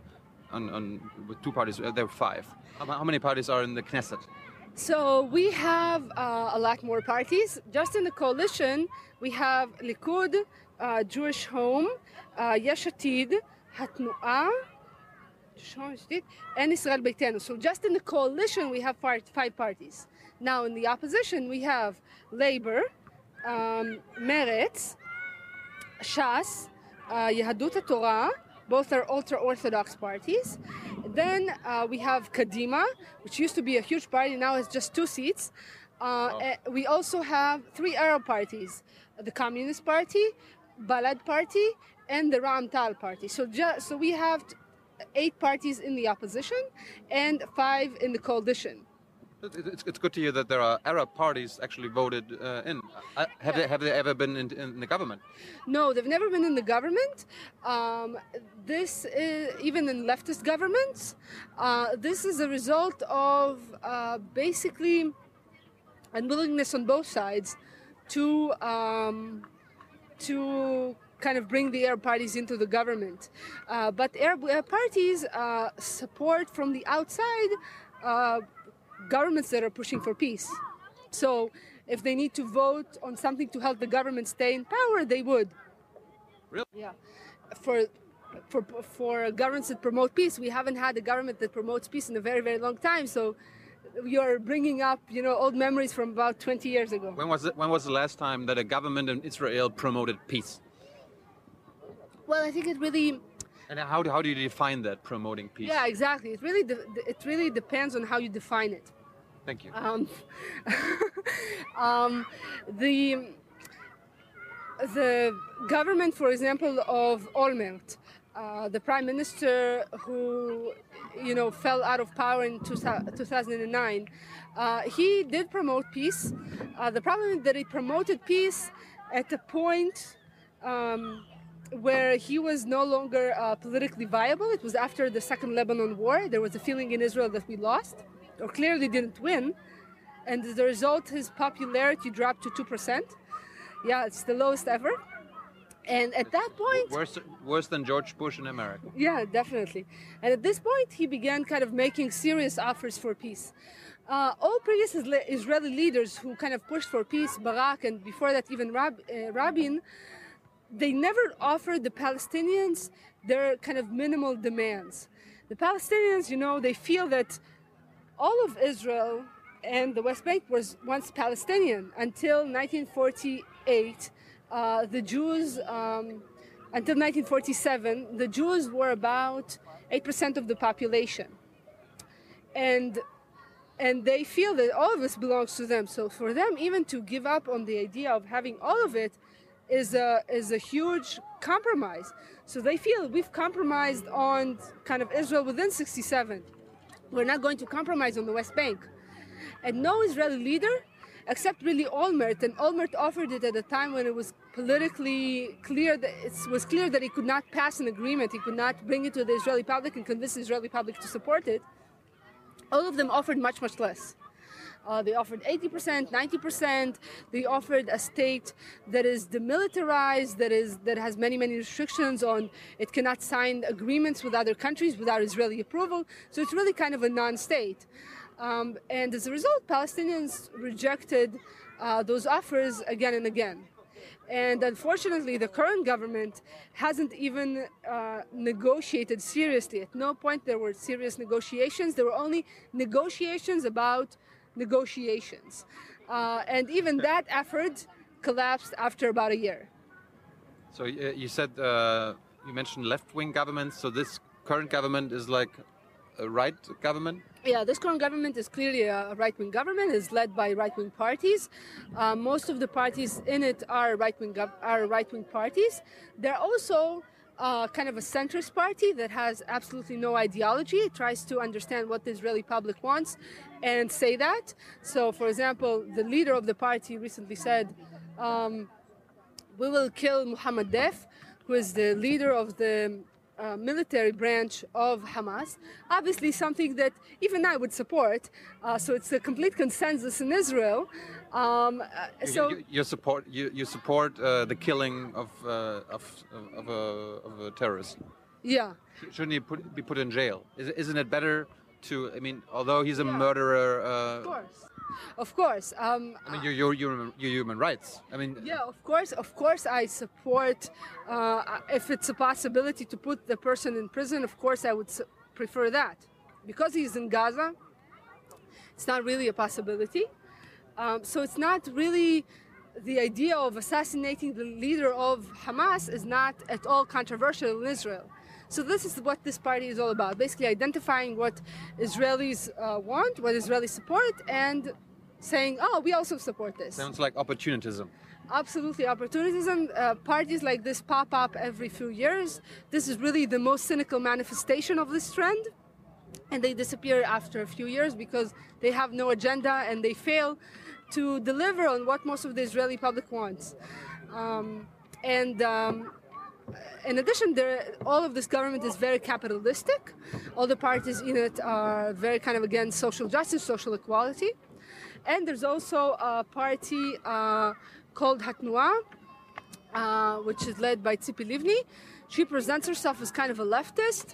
on, on with two parties, there are five. How, how many parties are in the Knesset?
So we have uh, a lot more parties. Just in the coalition, we have Likud, uh, Jewish Home, uh, Yesh Atid, Hatnu'ah, and Israel Beitenu. So just in the coalition, we have five parties. Now in the opposition, we have Labor, um, Meretz, Shas, uh, Yehadut Torah, both are ultra-Orthodox parties. Then uh, we have Kadima, which used to be a huge party, now it's just two seats. Uh, eh, We also have three Arab parties: the Communist Party, Balad Party, and the Ra'am-Ta'al Party. So, so we have eight parties in the opposition and five in the coalition.
It- it- It's, it's good to hear that there are Arab parties actually voted uh, in. Uh, have they have they ever been in, in the government?
No, they've never been in the government. Um, this is even in leftist governments. Uh, this is a result of uh, basically unwillingness on both sides to um, to kind of bring the Arab parties into the government. Uh, but Arab uh, parties support from the outside governments that are pushing for peace. So if they need to vote on something to help the government stay in power, they would.
Really?
Yeah. For for for governments that promote peace, we haven't had a government that promotes peace in a very very long time. So you're bringing up you know old memories from about 20 years ago.
When was it, when was the last time that a government in Israel promoted peace?
Well, I think it really
And how do, how do you define that promoting peace?
yeah exactly. It really it really depends on how you define it.
Thank you.
Um, um, the the government, for example, of Olmert, uh, the prime minister who you know fell out of power in 2009, uh, he did promote peace. Uh, the problem is that he promoted peace at a point. Um, where he was no longer uh, politically viable. It was after the Second Lebanon War. There was a feeling in Israel that we lost, or clearly didn't win. And as a result, his popularity dropped to 2%. Yeah, it's the lowest ever. And at that point,
Worse, worse than George Bush in America.
yeah, definitely. And at this point, he began kind of making serious offers for peace. Uh, all previous Israeli leaders who kind of pushed for peace, Barak, and before that, even Rab- uh, Rabin, they never offered the Palestinians their kind of minimal demands. The Palestinians, you know, they feel that all of Israel and the West Bank was once Palestinian until 1948. Uh, the Jews, um, until 1947, the Jews were about 8% of the population. And and they feel that all of this belongs to them. So for them, even to give up on the idea of having all of it is a is a huge compromise. So they feel we've compromised on kind of Israel within 67. We're not going to compromise on the West Bank. And no Israeli leader, except really Olmert, and Olmert offered it at a time when it was politically clear that it was clear that he could not pass an agreement, he could not bring it to the Israeli public and convince the Israeli public to support it. All of them offered much, much less. Uh, they offered 80%, 90%. They offered a state that is demilitarized, that is that has many, many restrictions on it cannot sign agreements with other countries without Israeli approval. So it's really kind of a non-state. Um, and as a result, Palestinians rejected uh, those offers again and again. And unfortunately, the current government hasn't even uh, negotiated seriously. At no point there were serious negotiations. There were only negotiations about negotiations. Uh, and even that effort collapsed after about a year.
So uh, you said uh, you mentioned left-wing governments. So this current government is like a right government.
Yeah, this current government is clearly a right-wing government. is led by right-wing parties. Uh, most of the parties in it are right-wing are right-wing parties. They're also uh, kind of a centrist party that has absolutely no ideology. It tries to understand what the Israeli public wants and say that. So, for example, the leader of the party recently said, um, "We will kill Muhammad Deif, who is the leader of the uh, military branch of Hamas. Obviously, something that even I would support. Uh, so it's a complete consensus in Israel. Um,
uh, so you, you, support you, you support uh, the killing of uh, of, of, a, of a terrorist.
Yeah.
Shouldn't he put, be put in jail? Is, not it better to? I mean, although he's a yeah. murderer.
of course of course. Um,
I mean, your, your, your, your human rights. I mean,
yeah, of course, of course, I support. Uh, if it's a possibility to put the person in prison, of course, I would prefer that. Because he's in Gaza, it's not really a possibility. Um, so it's not really the idea of assassinating the leader of Hamas is not at all controversial in Israel. So this is what this party is all about. Basically identifying what Israelis uh, want, what Israelis support, and saying, oh, we also support this.
Sounds like opportunism.
Absolutely, opportunism. Uh, parties like this pop up every few years. This is really the most cynical manifestation of this trend. And they disappear after a few years because they have no agenda and they fail to deliver on what most of the Israeli public wants. Um, and um, in addition, there, all of this government is very capitalistic. All the parties in it are very kind of against social justice, social equality. And there's also a party uh, called Hatnua, uh, which is led by Tzipi Livni. She presents herself as kind of a leftist.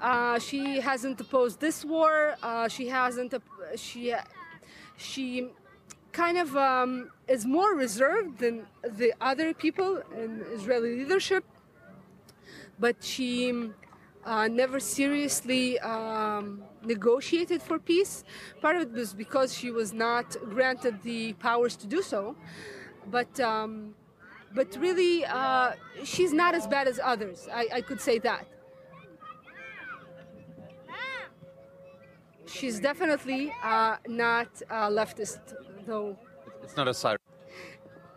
Uh, she hasn't opposed this war. Uh, she hasn't. She she kind of um, is more reserved than the other people in Israeli leadership but she uh, never seriously um, negotiated for peace. Part of it was because she was not granted the powers to do so, but um, but really uh, she's not as bad as others. I, I could say that. She's definitely uh, not leftist, though.
It's not a siren.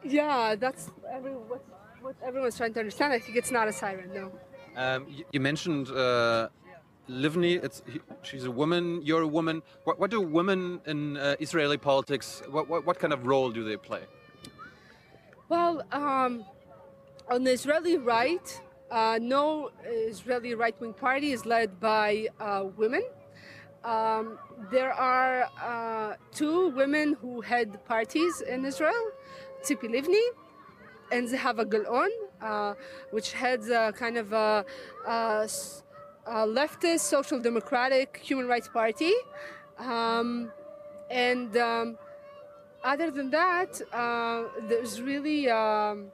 Yeah, that's every, what, what everyone's trying to understand. I think it's not a siren, no.
Um, you, you, mentioned uh, Livni. It's she's a woman. You're a woman. What, what do women in uh, Israeli politics? What, what, what kind of role do they play?
Well, um, on the Israeli right, uh, no Israeli right-wing party is led by uh, women. Um, there are uh, two women who head parties in Israel: Tzipi Livni and Zehava Gal'on, which heads a kind of a, a, a leftist, social democratic human rights party. Um, and um, other than that, uh, there's really um,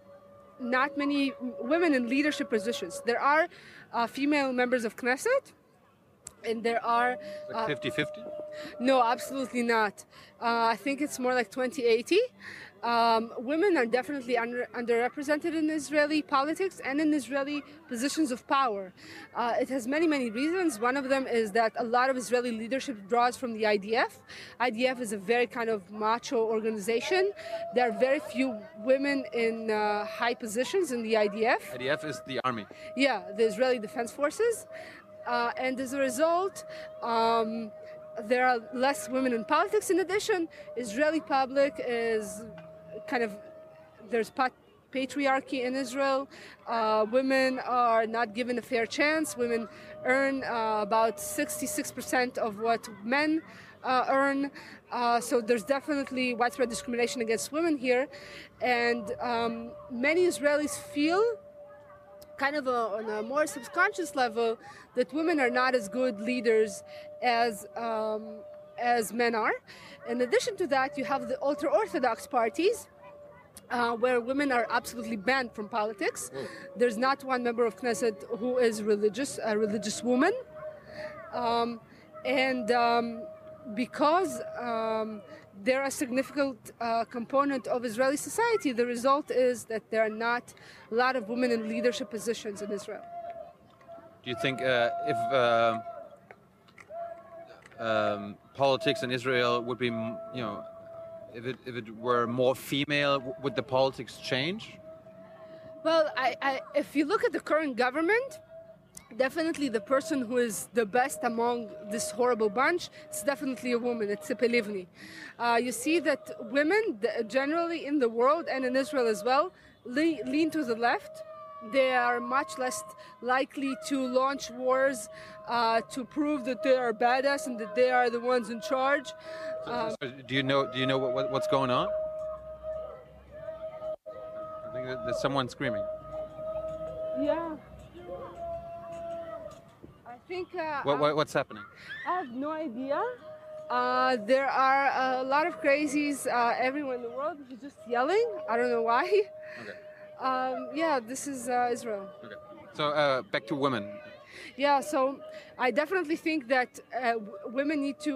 not many women in leadership positions. There are uh, female members of Knesset, and there are
like 50 50
no absolutely not uh, i think it's more like 2080 um, women are definitely under, underrepresented in Israeli politics and in Israeli positions of power. Uh, it has many, many reasons. One of them is that a lot of Israeli leadership draws from the IDF. IDF is a very kind of macho organization. There are very few women in uh, high positions in the IDF.
IDF is the army.
Yeah, the Israeli Defense Forces. Uh, and as a result, um, there are less women in politics. In addition, Israeli public is kind of there's pat- patriarchy in Israel. Uh, women are not given a fair chance. Women earn uh, about 66% of what men uh, earn. Uh, so there's definitely widespread discrimination against women here. And um, many Israelis feel, kind of a, on a more subconscious level, that women are not as good leaders as um, as men are. In addition to that, you have the ultra Orthodox parties. Uh, where women are absolutely banned from politics. There's not one member of Knesset who is religious, a religious woman. Um, and um, because um, they're a significant uh, component of Israeli society, the result is that there are not a lot of women in leadership positions in Israel.
Do you think uh, if uh, um, politics in Israel would be, you know, if it, if it were more female, would the politics change?
Well, I, I, if you look at the current government, definitely the person who is the best among this horrible bunch is definitely a woman. It's Tzipi Livni. Uh, you see that women, generally in the world and in Israel as well, le- lean to the left. They are much less likely to launch wars uh, to prove that they are badass and that they are the ones in charge. Um,
So do you know? Do you know what, what, what's going on? I think that there's someone screaming.
yeah. Think. Uh,
What, what, what's happening?
I have no idea. Uh, there are a lot of crazies uh, everywhere in the world who's just yelling. I don't know why.
Okay.
Um, yeah, this is uh, Israel.
Okay. So uh, back to women.
Yeah, so I definitely think that uh, w- women need to.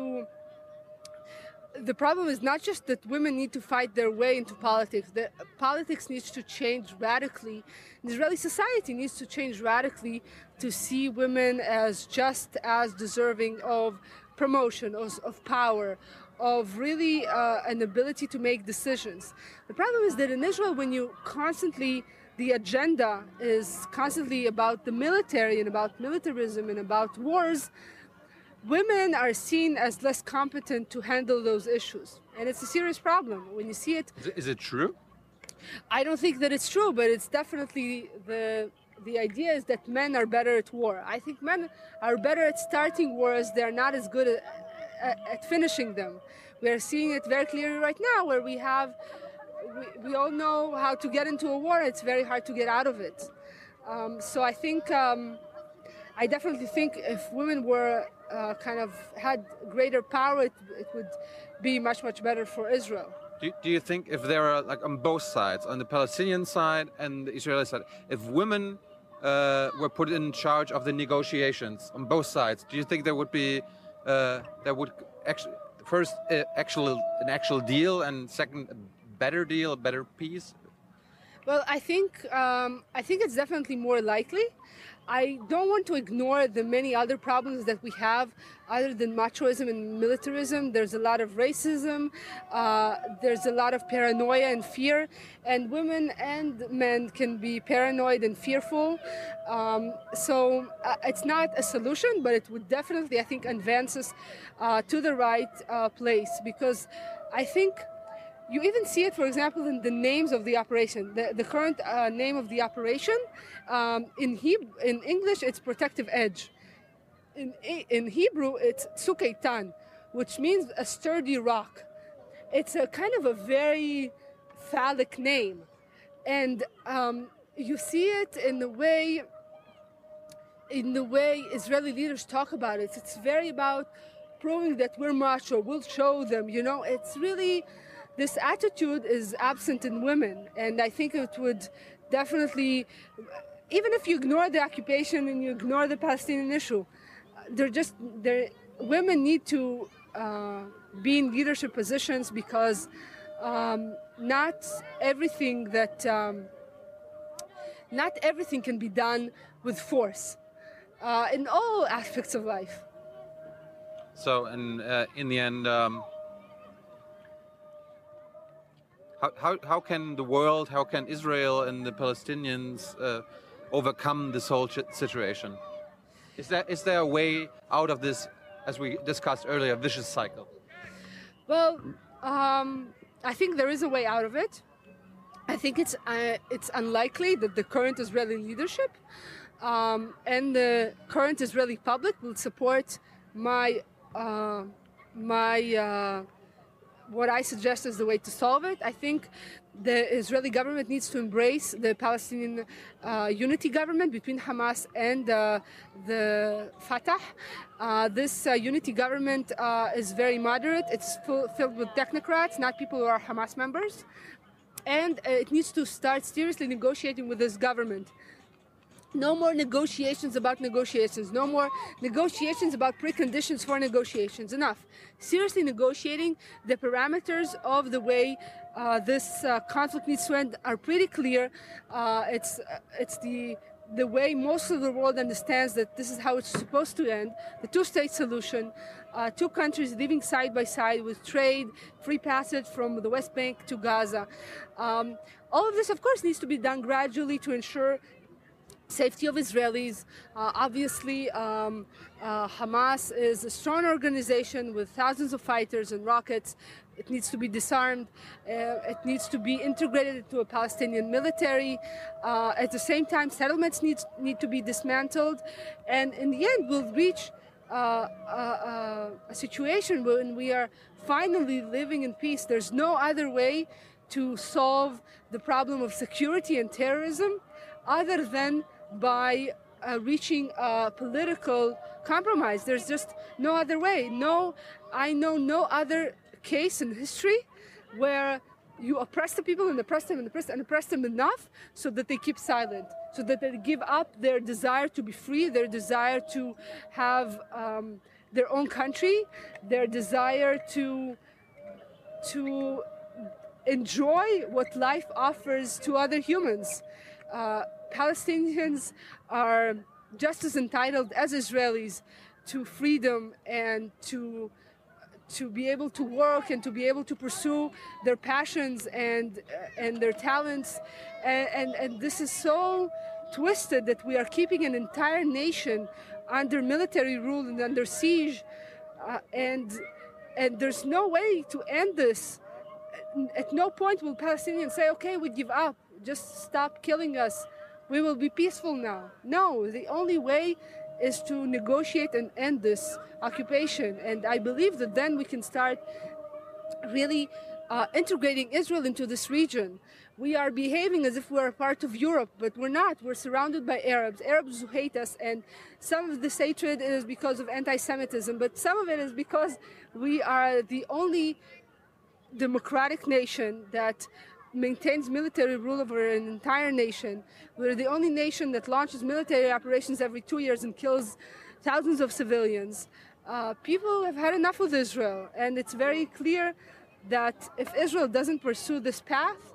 The problem is not just that women need to fight their way into politics. The politics needs to change radically. The Israeli society needs to change radically to see women as just as deserving of promotion, of, of power, of really uh, an ability to make decisions. The problem is that in Israel, when you constantly the agenda is constantly about the military and about militarism and about wars, women are seen as less competent to handle those issues. And it's a serious problem. When you see it,
Is it, true?
I don't think that it's true, but it's definitely the the idea is that men are better at war. I think men are better at starting wars. They're not as good at, at, at finishing them. We are seeing it very clearly right now, where we have we, we all know how to get into a war. It's very hard to get out of it. Um, so I think um, I definitely think if women were uh, kind of had greater power, it, it would be much much better for Israel.
Do, do you think if there are like on both sides, on the Palestinian side and the Israeli side, if women uh, were put in charge of the negotiations on both sides, do you think there would be uh, there would actually first uh, actual an actual deal and second a better deal, a better peace?
Well, I think um, I think it's definitely more likely. I don't want to ignore the many other problems that we have, other than machoism and militarism. There's a lot of racism. Uh, there's a lot of paranoia and fear, and women and men can be paranoid and fearful. Um, so uh, it's not a solution, but it would definitely, I think, advance us uh, to the right uh, place because I think you even see it, for example, in the names of the operation. The, the current uh, name of the operation um, in Heb- in English, it's protective edge. In, in Hebrew, it's Tzuk Eitan, which means a sturdy rock. It's a kind of a very phallic name, and um, you see it in the way in the way Israeli leaders talk about it. It's very about proving that we're macho. We'll show them. You know, it's really this attitude is absent in women, and I think it would definitely, even if you ignore the occupation and you ignore the Palestinian issue, they're just they're, women need to uh, be in leadership positions because um, not everything that um, not everything can be done with force uh, in all aspects of life.
So, in uh, in the end, um, how, how how can the world, how can Israel and the Palestinians uh, overcome this whole situation? Is there is there a way out of this, as we discussed earlier, vicious cycle?
Well, um, I think there is a way out of it. I think it's uh, it's unlikely that the current Israeli leadership um, and the current Israeli public will support my uh, my uh, what I suggest is the way to solve it. I think the Israeli government needs to embrace the Palestinian uh, unity government between Hamas and uh, the Fatah. Uh, this uh, unity government uh, is very moderate. It's filled with technocrats, not people who are Hamas members. And uh, it needs to start seriously negotiating with this government. No more negotiations about negotiations. No more negotiations about preconditions for negotiations. Enough. Seriously negotiating the parameters of the way uh, this uh, conflict needs to end are pretty clear. Uh, it's it's the the way most of the world understands that this is how it's supposed to end the two state solution, uh, two countries living side by side with trade, free passage from the West Bank to Gaza. Um, all of this, of course, needs to be done gradually to ensure safety of Israelis. Uh, obviously, um, uh, Hamas is a strong organization with thousands of fighters and rockets. It needs to be disarmed. Uh, it needs to be integrated into a Palestinian military. Uh, at the same time, settlements need, need to be dismantled. And in the end, we'll reach uh, a, a situation when we are finally living in peace. There's no other way to solve the problem of security and terrorism other than by uh, reaching a political compromise. There's just no other way. No, I know no other case in history where you oppress the people and oppress them and oppress and oppress them enough so that they keep silent, so that they give up their desire to be free, their desire to have um, their own country, their desire to to enjoy what life offers to other humans. Uh, Palestinians are just as entitled as Israelis to freedom and to to be able to work and to be able to pursue their passions and and their talents. And, and, and this is so twisted that we are keeping an entire nation under military rule and under siege uh, and and there's no way to end this. At no point will palestinians say okay we give up. Just stop killing us we will be peaceful now. No, the only way is to negotiate and end this occupation. And I believe that then we can start really uh, integrating Israel into this region. We are behaving as if we're a part of Europe, but we're not. We're surrounded by Arabs, Arabs who hate us, and some of this hatred is because of anti Semitism, but some of it is because we are the only democratic nation that maintains military rule over an entire nation. We're the only nation that launches military operations every two years and kills thousands of civilians. Uh, people have had enough with Israel, and it's very clear that if Israel doesn't pursue this path,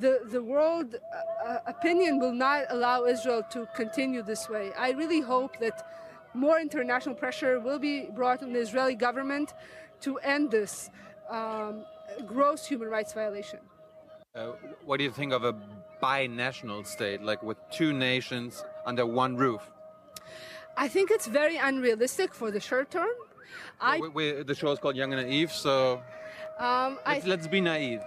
the, the world uh, uh opinion will not allow Israel to continue this way. I really hope that more international pressure will be brought on the Israeli government to end this um, gross human rights violation.
Uh, what do you think of a binational state, like with two nations under one roof?
I think it's very unrealistic for the short term.
I, we, we, the show is called Young and Naive, so um, let's, I, let's, be naive.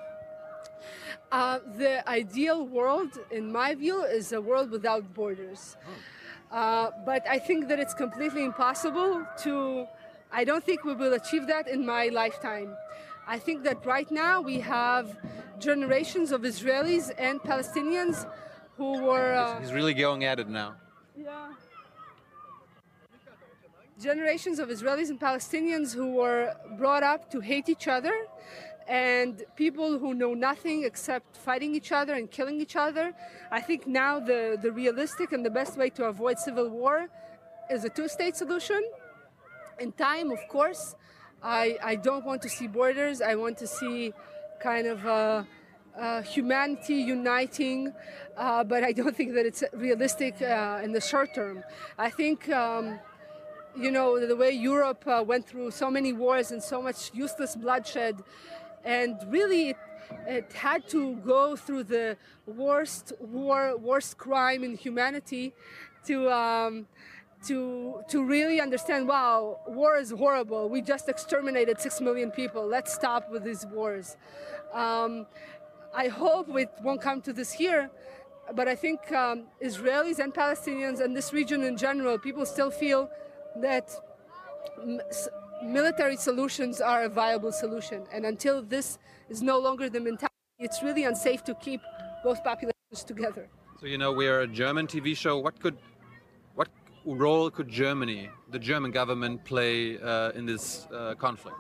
Uh, the ideal world, in my view, is a world without borders. Oh. Uh, but I think that it's completely impossible to. I don't think we will achieve that in my lifetime. I think that right now we have generations of Israelis and Palestinians who were.
Uh, He's really going at it now.
Yeah. Generations of Israelis and Palestinians who were brought up to hate each other, and people who know nothing except fighting each other and killing each other. I think now the, the realistic and the best way to avoid civil war is a two state solution. In time, of course, I, I don't want to see borders. I want to see kind of uh, uh, humanity uniting, uh, but I don't think that it's realistic uh, in the short term. I think. Um, you know the way Europe uh, went through so many wars and so much useless bloodshed, and really it, it had to go through the worst war, worst crime in humanity, to um, to to really understand wow war is horrible we just exterminated six million people let's stop with these wars um, i hope it won't come to this here but i think um, israelis and palestinians and this region in general people still feel that military solutions are a viable solution and until this is no longer the mentality it's really unsafe to keep both populations together.
So you know we are a German TV show. What could, role could Germany, the German government, play uh, in this uh, conflict?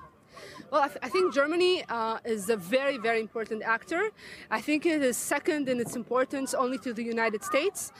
Well, I, th- I think Germany uh, is a very, very important actor. I think it is second in its importance only to the United States.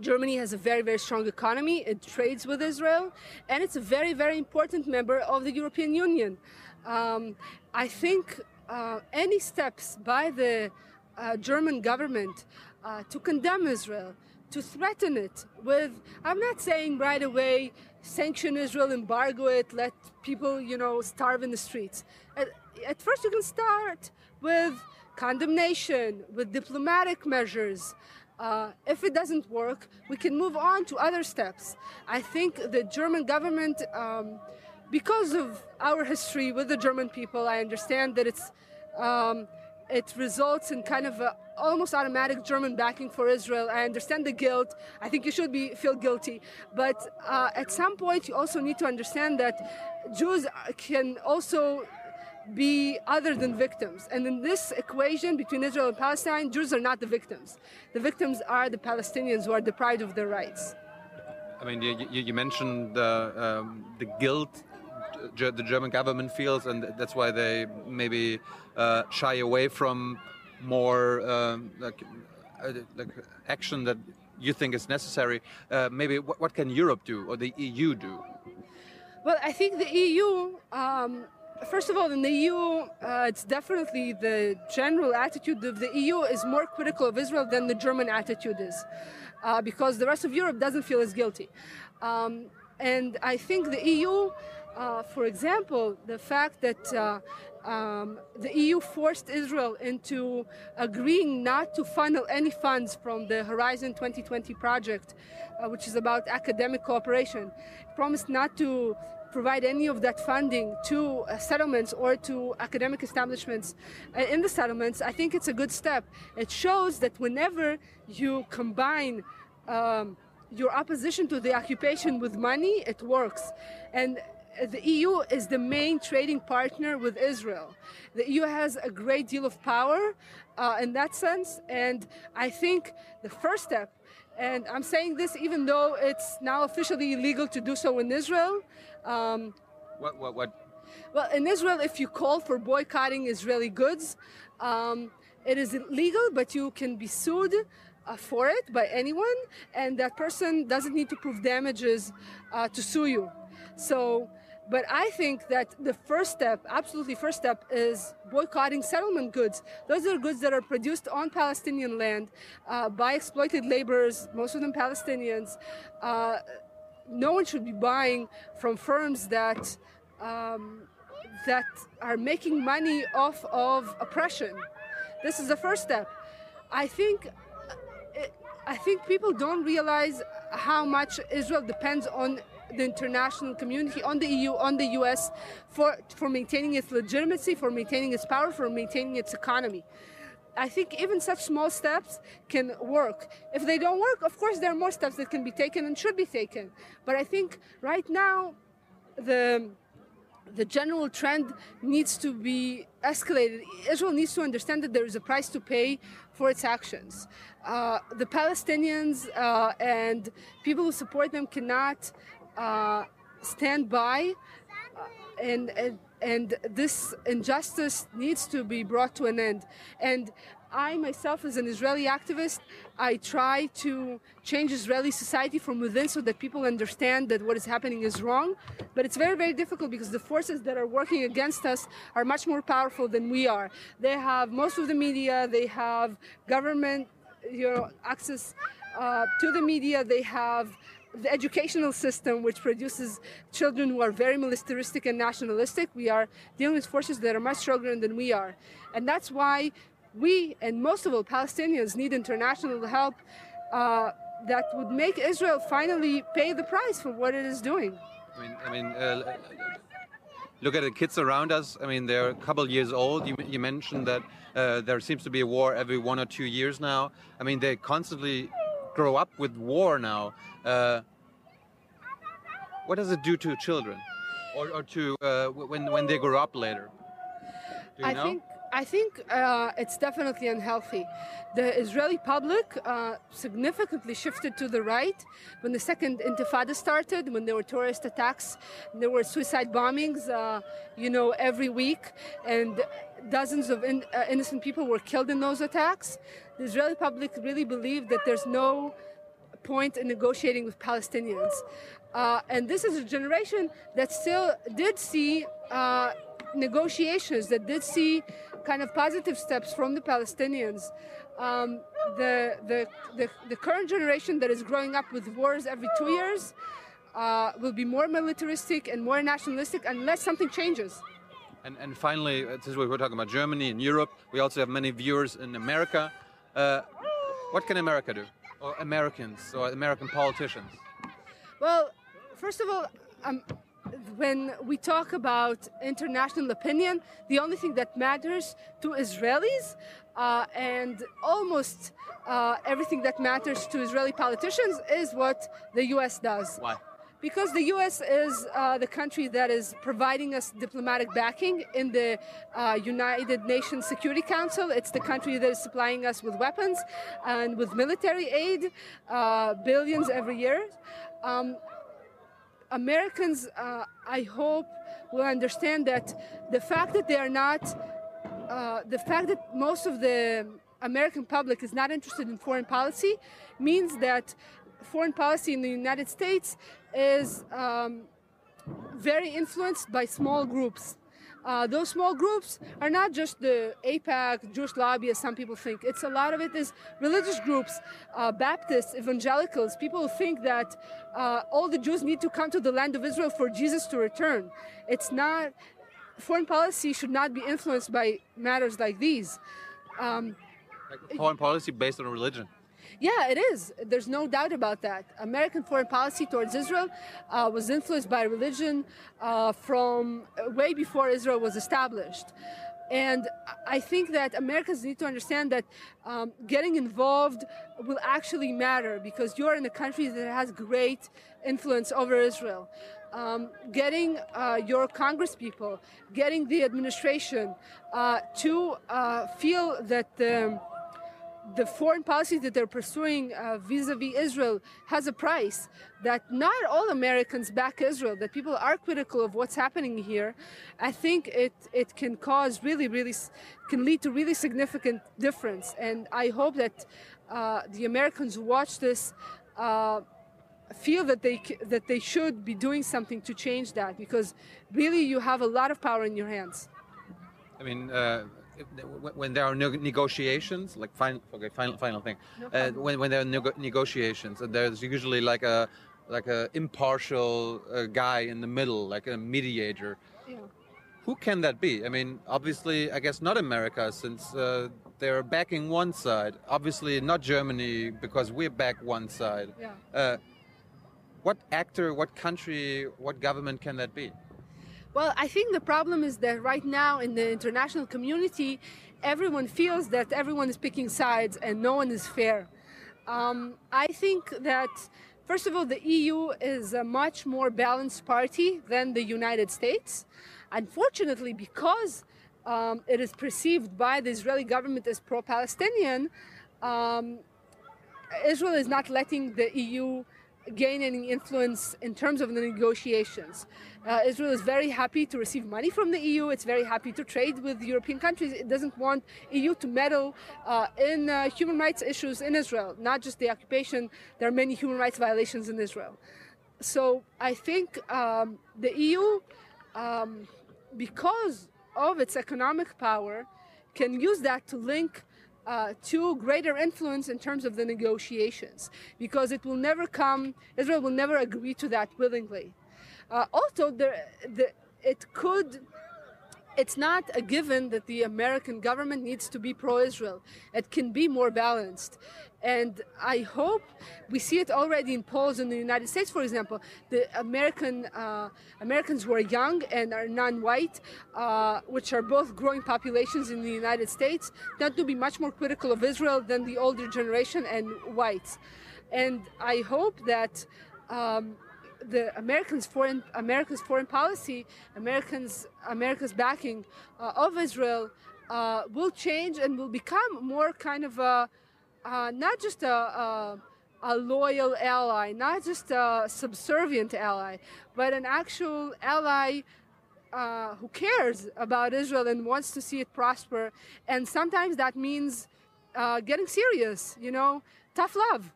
Germany has a very, very strong economy. It trades with Israel, and it's a very, very important member of the European Union. Um, I think uh, any steps by the uh, German government uh, to condemn Israel, to threaten it with, I'm not saying right away, sanction Israel, embargo it, let people, you know, starve in the streets. At, at first, you can start with condemnation, with diplomatic measures. Uh, if it doesn't work, we can move on to other steps. I think the German government, um, because of our history with the German people, I understand that it's um, it results in kind of a almost automatic German backing for Israel. I understand the guilt. I think you should be feel guilty, but uh, at some point you also need to understand that Jews can also be other than victims. And in this equation between Israel and Palestine, Jews are not the victims. The victims are the Palestinians who are deprived of their rights.
I mean, you, you, mentioned the, um, the guilt the German government feels, and that's why they maybe uh, shy away from more um, like, uh, like action that you think is necessary. Uh, maybe what, what, can Europe do or the EU do?
Well, I think the EU. Um, first of all, in the EU, uh, it's definitely the general attitude of the EU is more critical of Israel than the German attitude is, uh, because the rest of Europe doesn't feel as guilty. Um, and I think the EU uh, for example, the fact that uh, um, the EU forced Israel into agreeing not to funnel any funds from the Horizon 2020 project, uh, which is about academic cooperation, promised not to provide any of that funding to uh, settlements or to academic establishments uh, in the settlements, I think it's a good step. It shows that whenever you combine um, your opposition to the occupation with money, it works. And the EU is the main trading partner with Israel. The EU has a great deal of power uh, in that sense, and I think the first step, and I'm saying this even though it's now officially illegal to do so in Israel.
Um, what, what, what?
Well, in Israel, if you call for boycotting Israeli goods, um, it is illegal, but you can be sued uh, for it by anyone, and that person doesn't need to prove damages uh, to sue you. So but I think that the first step, absolutely first step, is boycotting settlement goods. Those are goods that are produced on Palestinian land uh, by exploited laborers, most of them Palestinians. Uh, no one should be buying from firms that um, that are making money off of oppression. This is the first step. I think I think people don't realize how much Israel depends on the international community, on the EU, on the US, for, for maintaining its legitimacy, for maintaining its power, for maintaining its economy. I think even such small steps can work. If they don't work, of course, there are more steps that can be taken and should be taken. But I think right now, the the general trend needs to be escalated. Israel needs to understand that there is a price to pay for its actions. Uh, the Palestinians uh, and people who support them cannot uh, stand by uh, and, and and this injustice needs to be brought to an end and I myself, as an Israeli activist, I try to change Israeli society from within so that people understand that what is happening is wrong. But it's very, very difficult because the forces that are working against us are much more powerful than we are. They have most of the media, they have government, you know, access uh, to the media, they have the educational system, which produces children who are very militaristic and nationalistic, we are dealing with forces that are much stronger than we are. And that's why we and most of all Palestinians need international help uh, that would make Israel finally pay the price for what it is doing.
I mean, I mean uh, look at the kids around us. I mean, they're a couple years old. You, you mentioned that uh, there seems to be a war every one or two years now. I mean, they're constantly grow up with war now. Uh, what does it do to children, or, or to uh, when when they grow up later?
I know? think I think uh, it's definitely unhealthy. The Israeli public uh, significantly shifted to the right when the second Intifada started, when there were terrorist attacks, there were suicide bombings, uh, you know, every week, and dozens of in, uh, innocent people were killed in those attacks. The Israeli public really believed that there's no point in negotiating with Palestinians. Uh, and this is a generation that still did see uh, negotiations, that did see kind of positive steps from the Palestinians. Um, the, the, the, the, current generation that is growing up with wars every two years uh, will be more militaristic and more nationalistic unless something changes.
And, and finally, uh, is what we're talking about Germany and Europe. We also have many viewers in America. Uh, what can America do? Or Americans or American politicians?
Well, first of all, um, when we talk about international opinion, the only thing that matters to Israelis uh, and almost uh, everything that matters to Israeli politicians is what the U.S. does.
Why?
Because the U.S. is uh, the country that is providing us diplomatic backing in the uh, United Nations Security Council. It's the country that is supplying us with weapons and with military aid, uh, billions every year. Um, Americans, uh, I hope, will understand that the fact that they are not, uh, the fact that most of the American public is not interested in foreign policy means that foreign policy in the United States is um, very influenced by small groups. Uh, those small groups are not just the AIPAC, Jewish lobby, as some people think. It's a lot of it is religious groups, uh, Baptists, evangelicals. People think that uh, all the Jews need to come to the land of Israel for Jesus to return. It's not. Foreign policy should not be influenced by matters like these. Um,
like foreign policy based on religion.
Yeah, it is. There's no doubt about that. American foreign policy towards Israel uh, was influenced by religion uh, from way before Israel was established. And I think that Americans need to understand that um, getting involved will actually matter because you're in a country that has great influence over Israel. Um, getting uh, your Congress people, getting the administration uh, to uh, feel that the the foreign policy that they're pursuing uh, vis-a-vis Israel has a price. That not all Americans back Israel. That people are critical of what's happening here. I think it it can cause really really can lead to really significant difference. And I hope that uh, the Americans who watch this. Uh, feel that they that they should be doing something to change that because really you have a lot of power in your hands.
I mean, uh, when there are negotiations, like final, okay, final, final thing, no uh, when, when there are nego negotiations, and there's usually like a like a impartial uh, guy in the middle, like a mediator. Yeah. Who can that be? I mean, obviously, I guess not America, since uh, they're backing one side. Obviously, not Germany, because we're back one side. Yeah. Uh, what actor, what country, what government can that be?
Well, I think the problem is that right now in the international community, everyone feels that everyone is picking sides and no one is fair. Um, I think that, first of all, the EU is a much more balanced party than the United States. Unfortunately, because um, it is perceived by the Israeli government as pro Palestinian, um, Israel is not letting the EU gain any influence in terms of the negotiations. Uh, Israel is very happy to receive money from the EU. It's very happy to trade with European countries. It doesn't want EU to meddle uh, in uh, human rights issues in Israel, not just the occupation. There are many human rights violations in Israel. So I think um, the EU, um, because of its economic power, can use that to link uh, to greater influence in terms of the negotiations because it will never come, Israel will never agree to that willingly. Uh, also, there, the, it could it's not a given that the American government needs to be pro Israel. It can be more balanced. And I hope we see it already in polls in the United States, for example. The American uh, Americans who are young and are non-white, uh, which are both growing populations in the United States, tend to be much more critical of Israel than the older generation and whites. And I hope that um, the Americans' foreign America's foreign policy, Americans America's backing uh, of Israel uh, will change and will become more kind of a uh, not just a, a, a loyal ally, not just a subservient ally, but an actual ally uh, who cares about Israel and wants to see it prosper. And sometimes that means uh, getting serious, you know, tough love.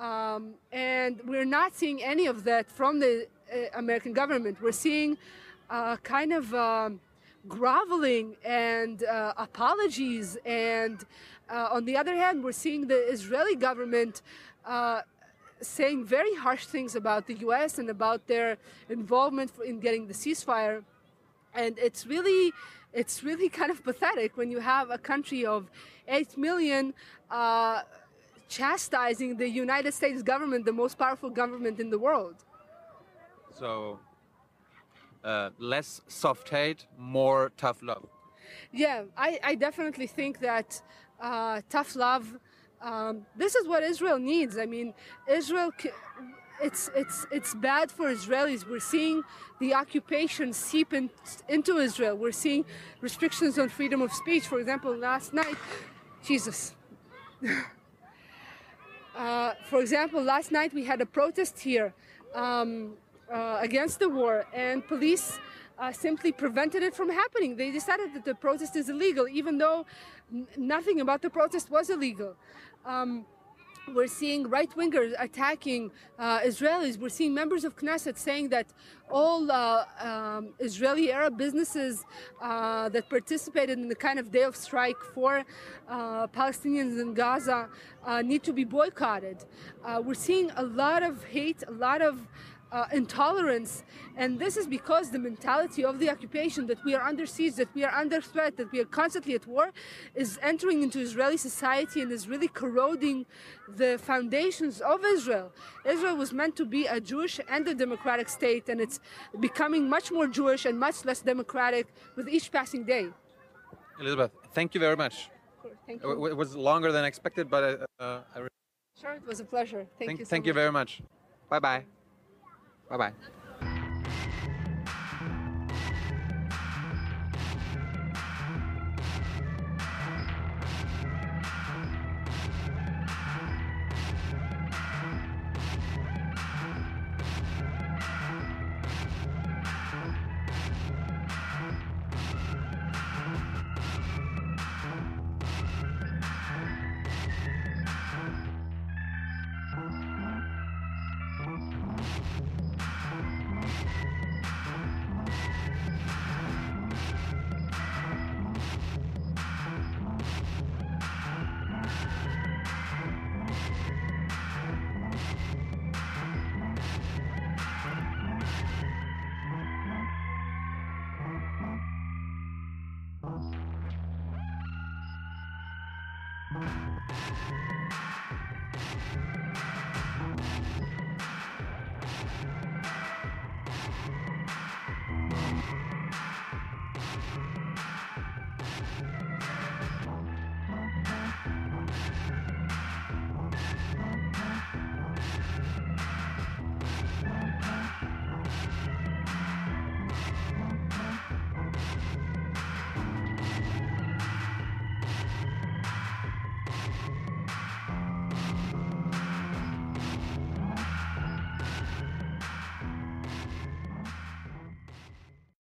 Um, and we're not seeing any of that from the uh, American government. We're seeing uh, kind of um, groveling and uh, apologies. And uh, on the other hand, we're seeing the Israeli government saying very harsh things about the US and about their involvement in getting the ceasefire and it's really it's really kind of pathetic when you have a country of 8 million uh, chastising the united states government the most powerful government in the world
so uh, less soft hate more tough love
yeah i, I definitely think that uh, tough love um, this is what israel needs i mean israel it's it's it's bad for Israelis. We're seeing the occupation seep in, into Israel. We're seeing restrictions on freedom of speech. For example, last night, Jesus. uh, for example, last night we had a protest here um, uh, against the war, and police uh, simply prevented it from happening. They decided that the protest is illegal, even though nothing about the protest was illegal. Um, we're seeing right wingers attacking uh, Israelis. We're seeing members of Knesset saying that all uh, um, Israeli Arab businesses uh, that participated in the kind of day of strike for uh, Palestinians in Gaza uh, need to be boycotted. Uh, we're seeing a lot of hate, a lot of uh, intolerance. And this is because the mentality of the occupation that we are under siege, that we are under threat, that we are constantly at war, is entering into Israeli society and is really corroding the foundations of Israel. Israel was meant to be a Jewish and a democratic state, and it's becoming much more Jewish and much less democratic with each passing day.
Elizabeth, thank you very much.
Thank you.
It was longer than expected, but uh, I.
Sure, it was a pleasure. Thank,
thank
you. So
thank
much.
you very much. Bye bye. Bye bye.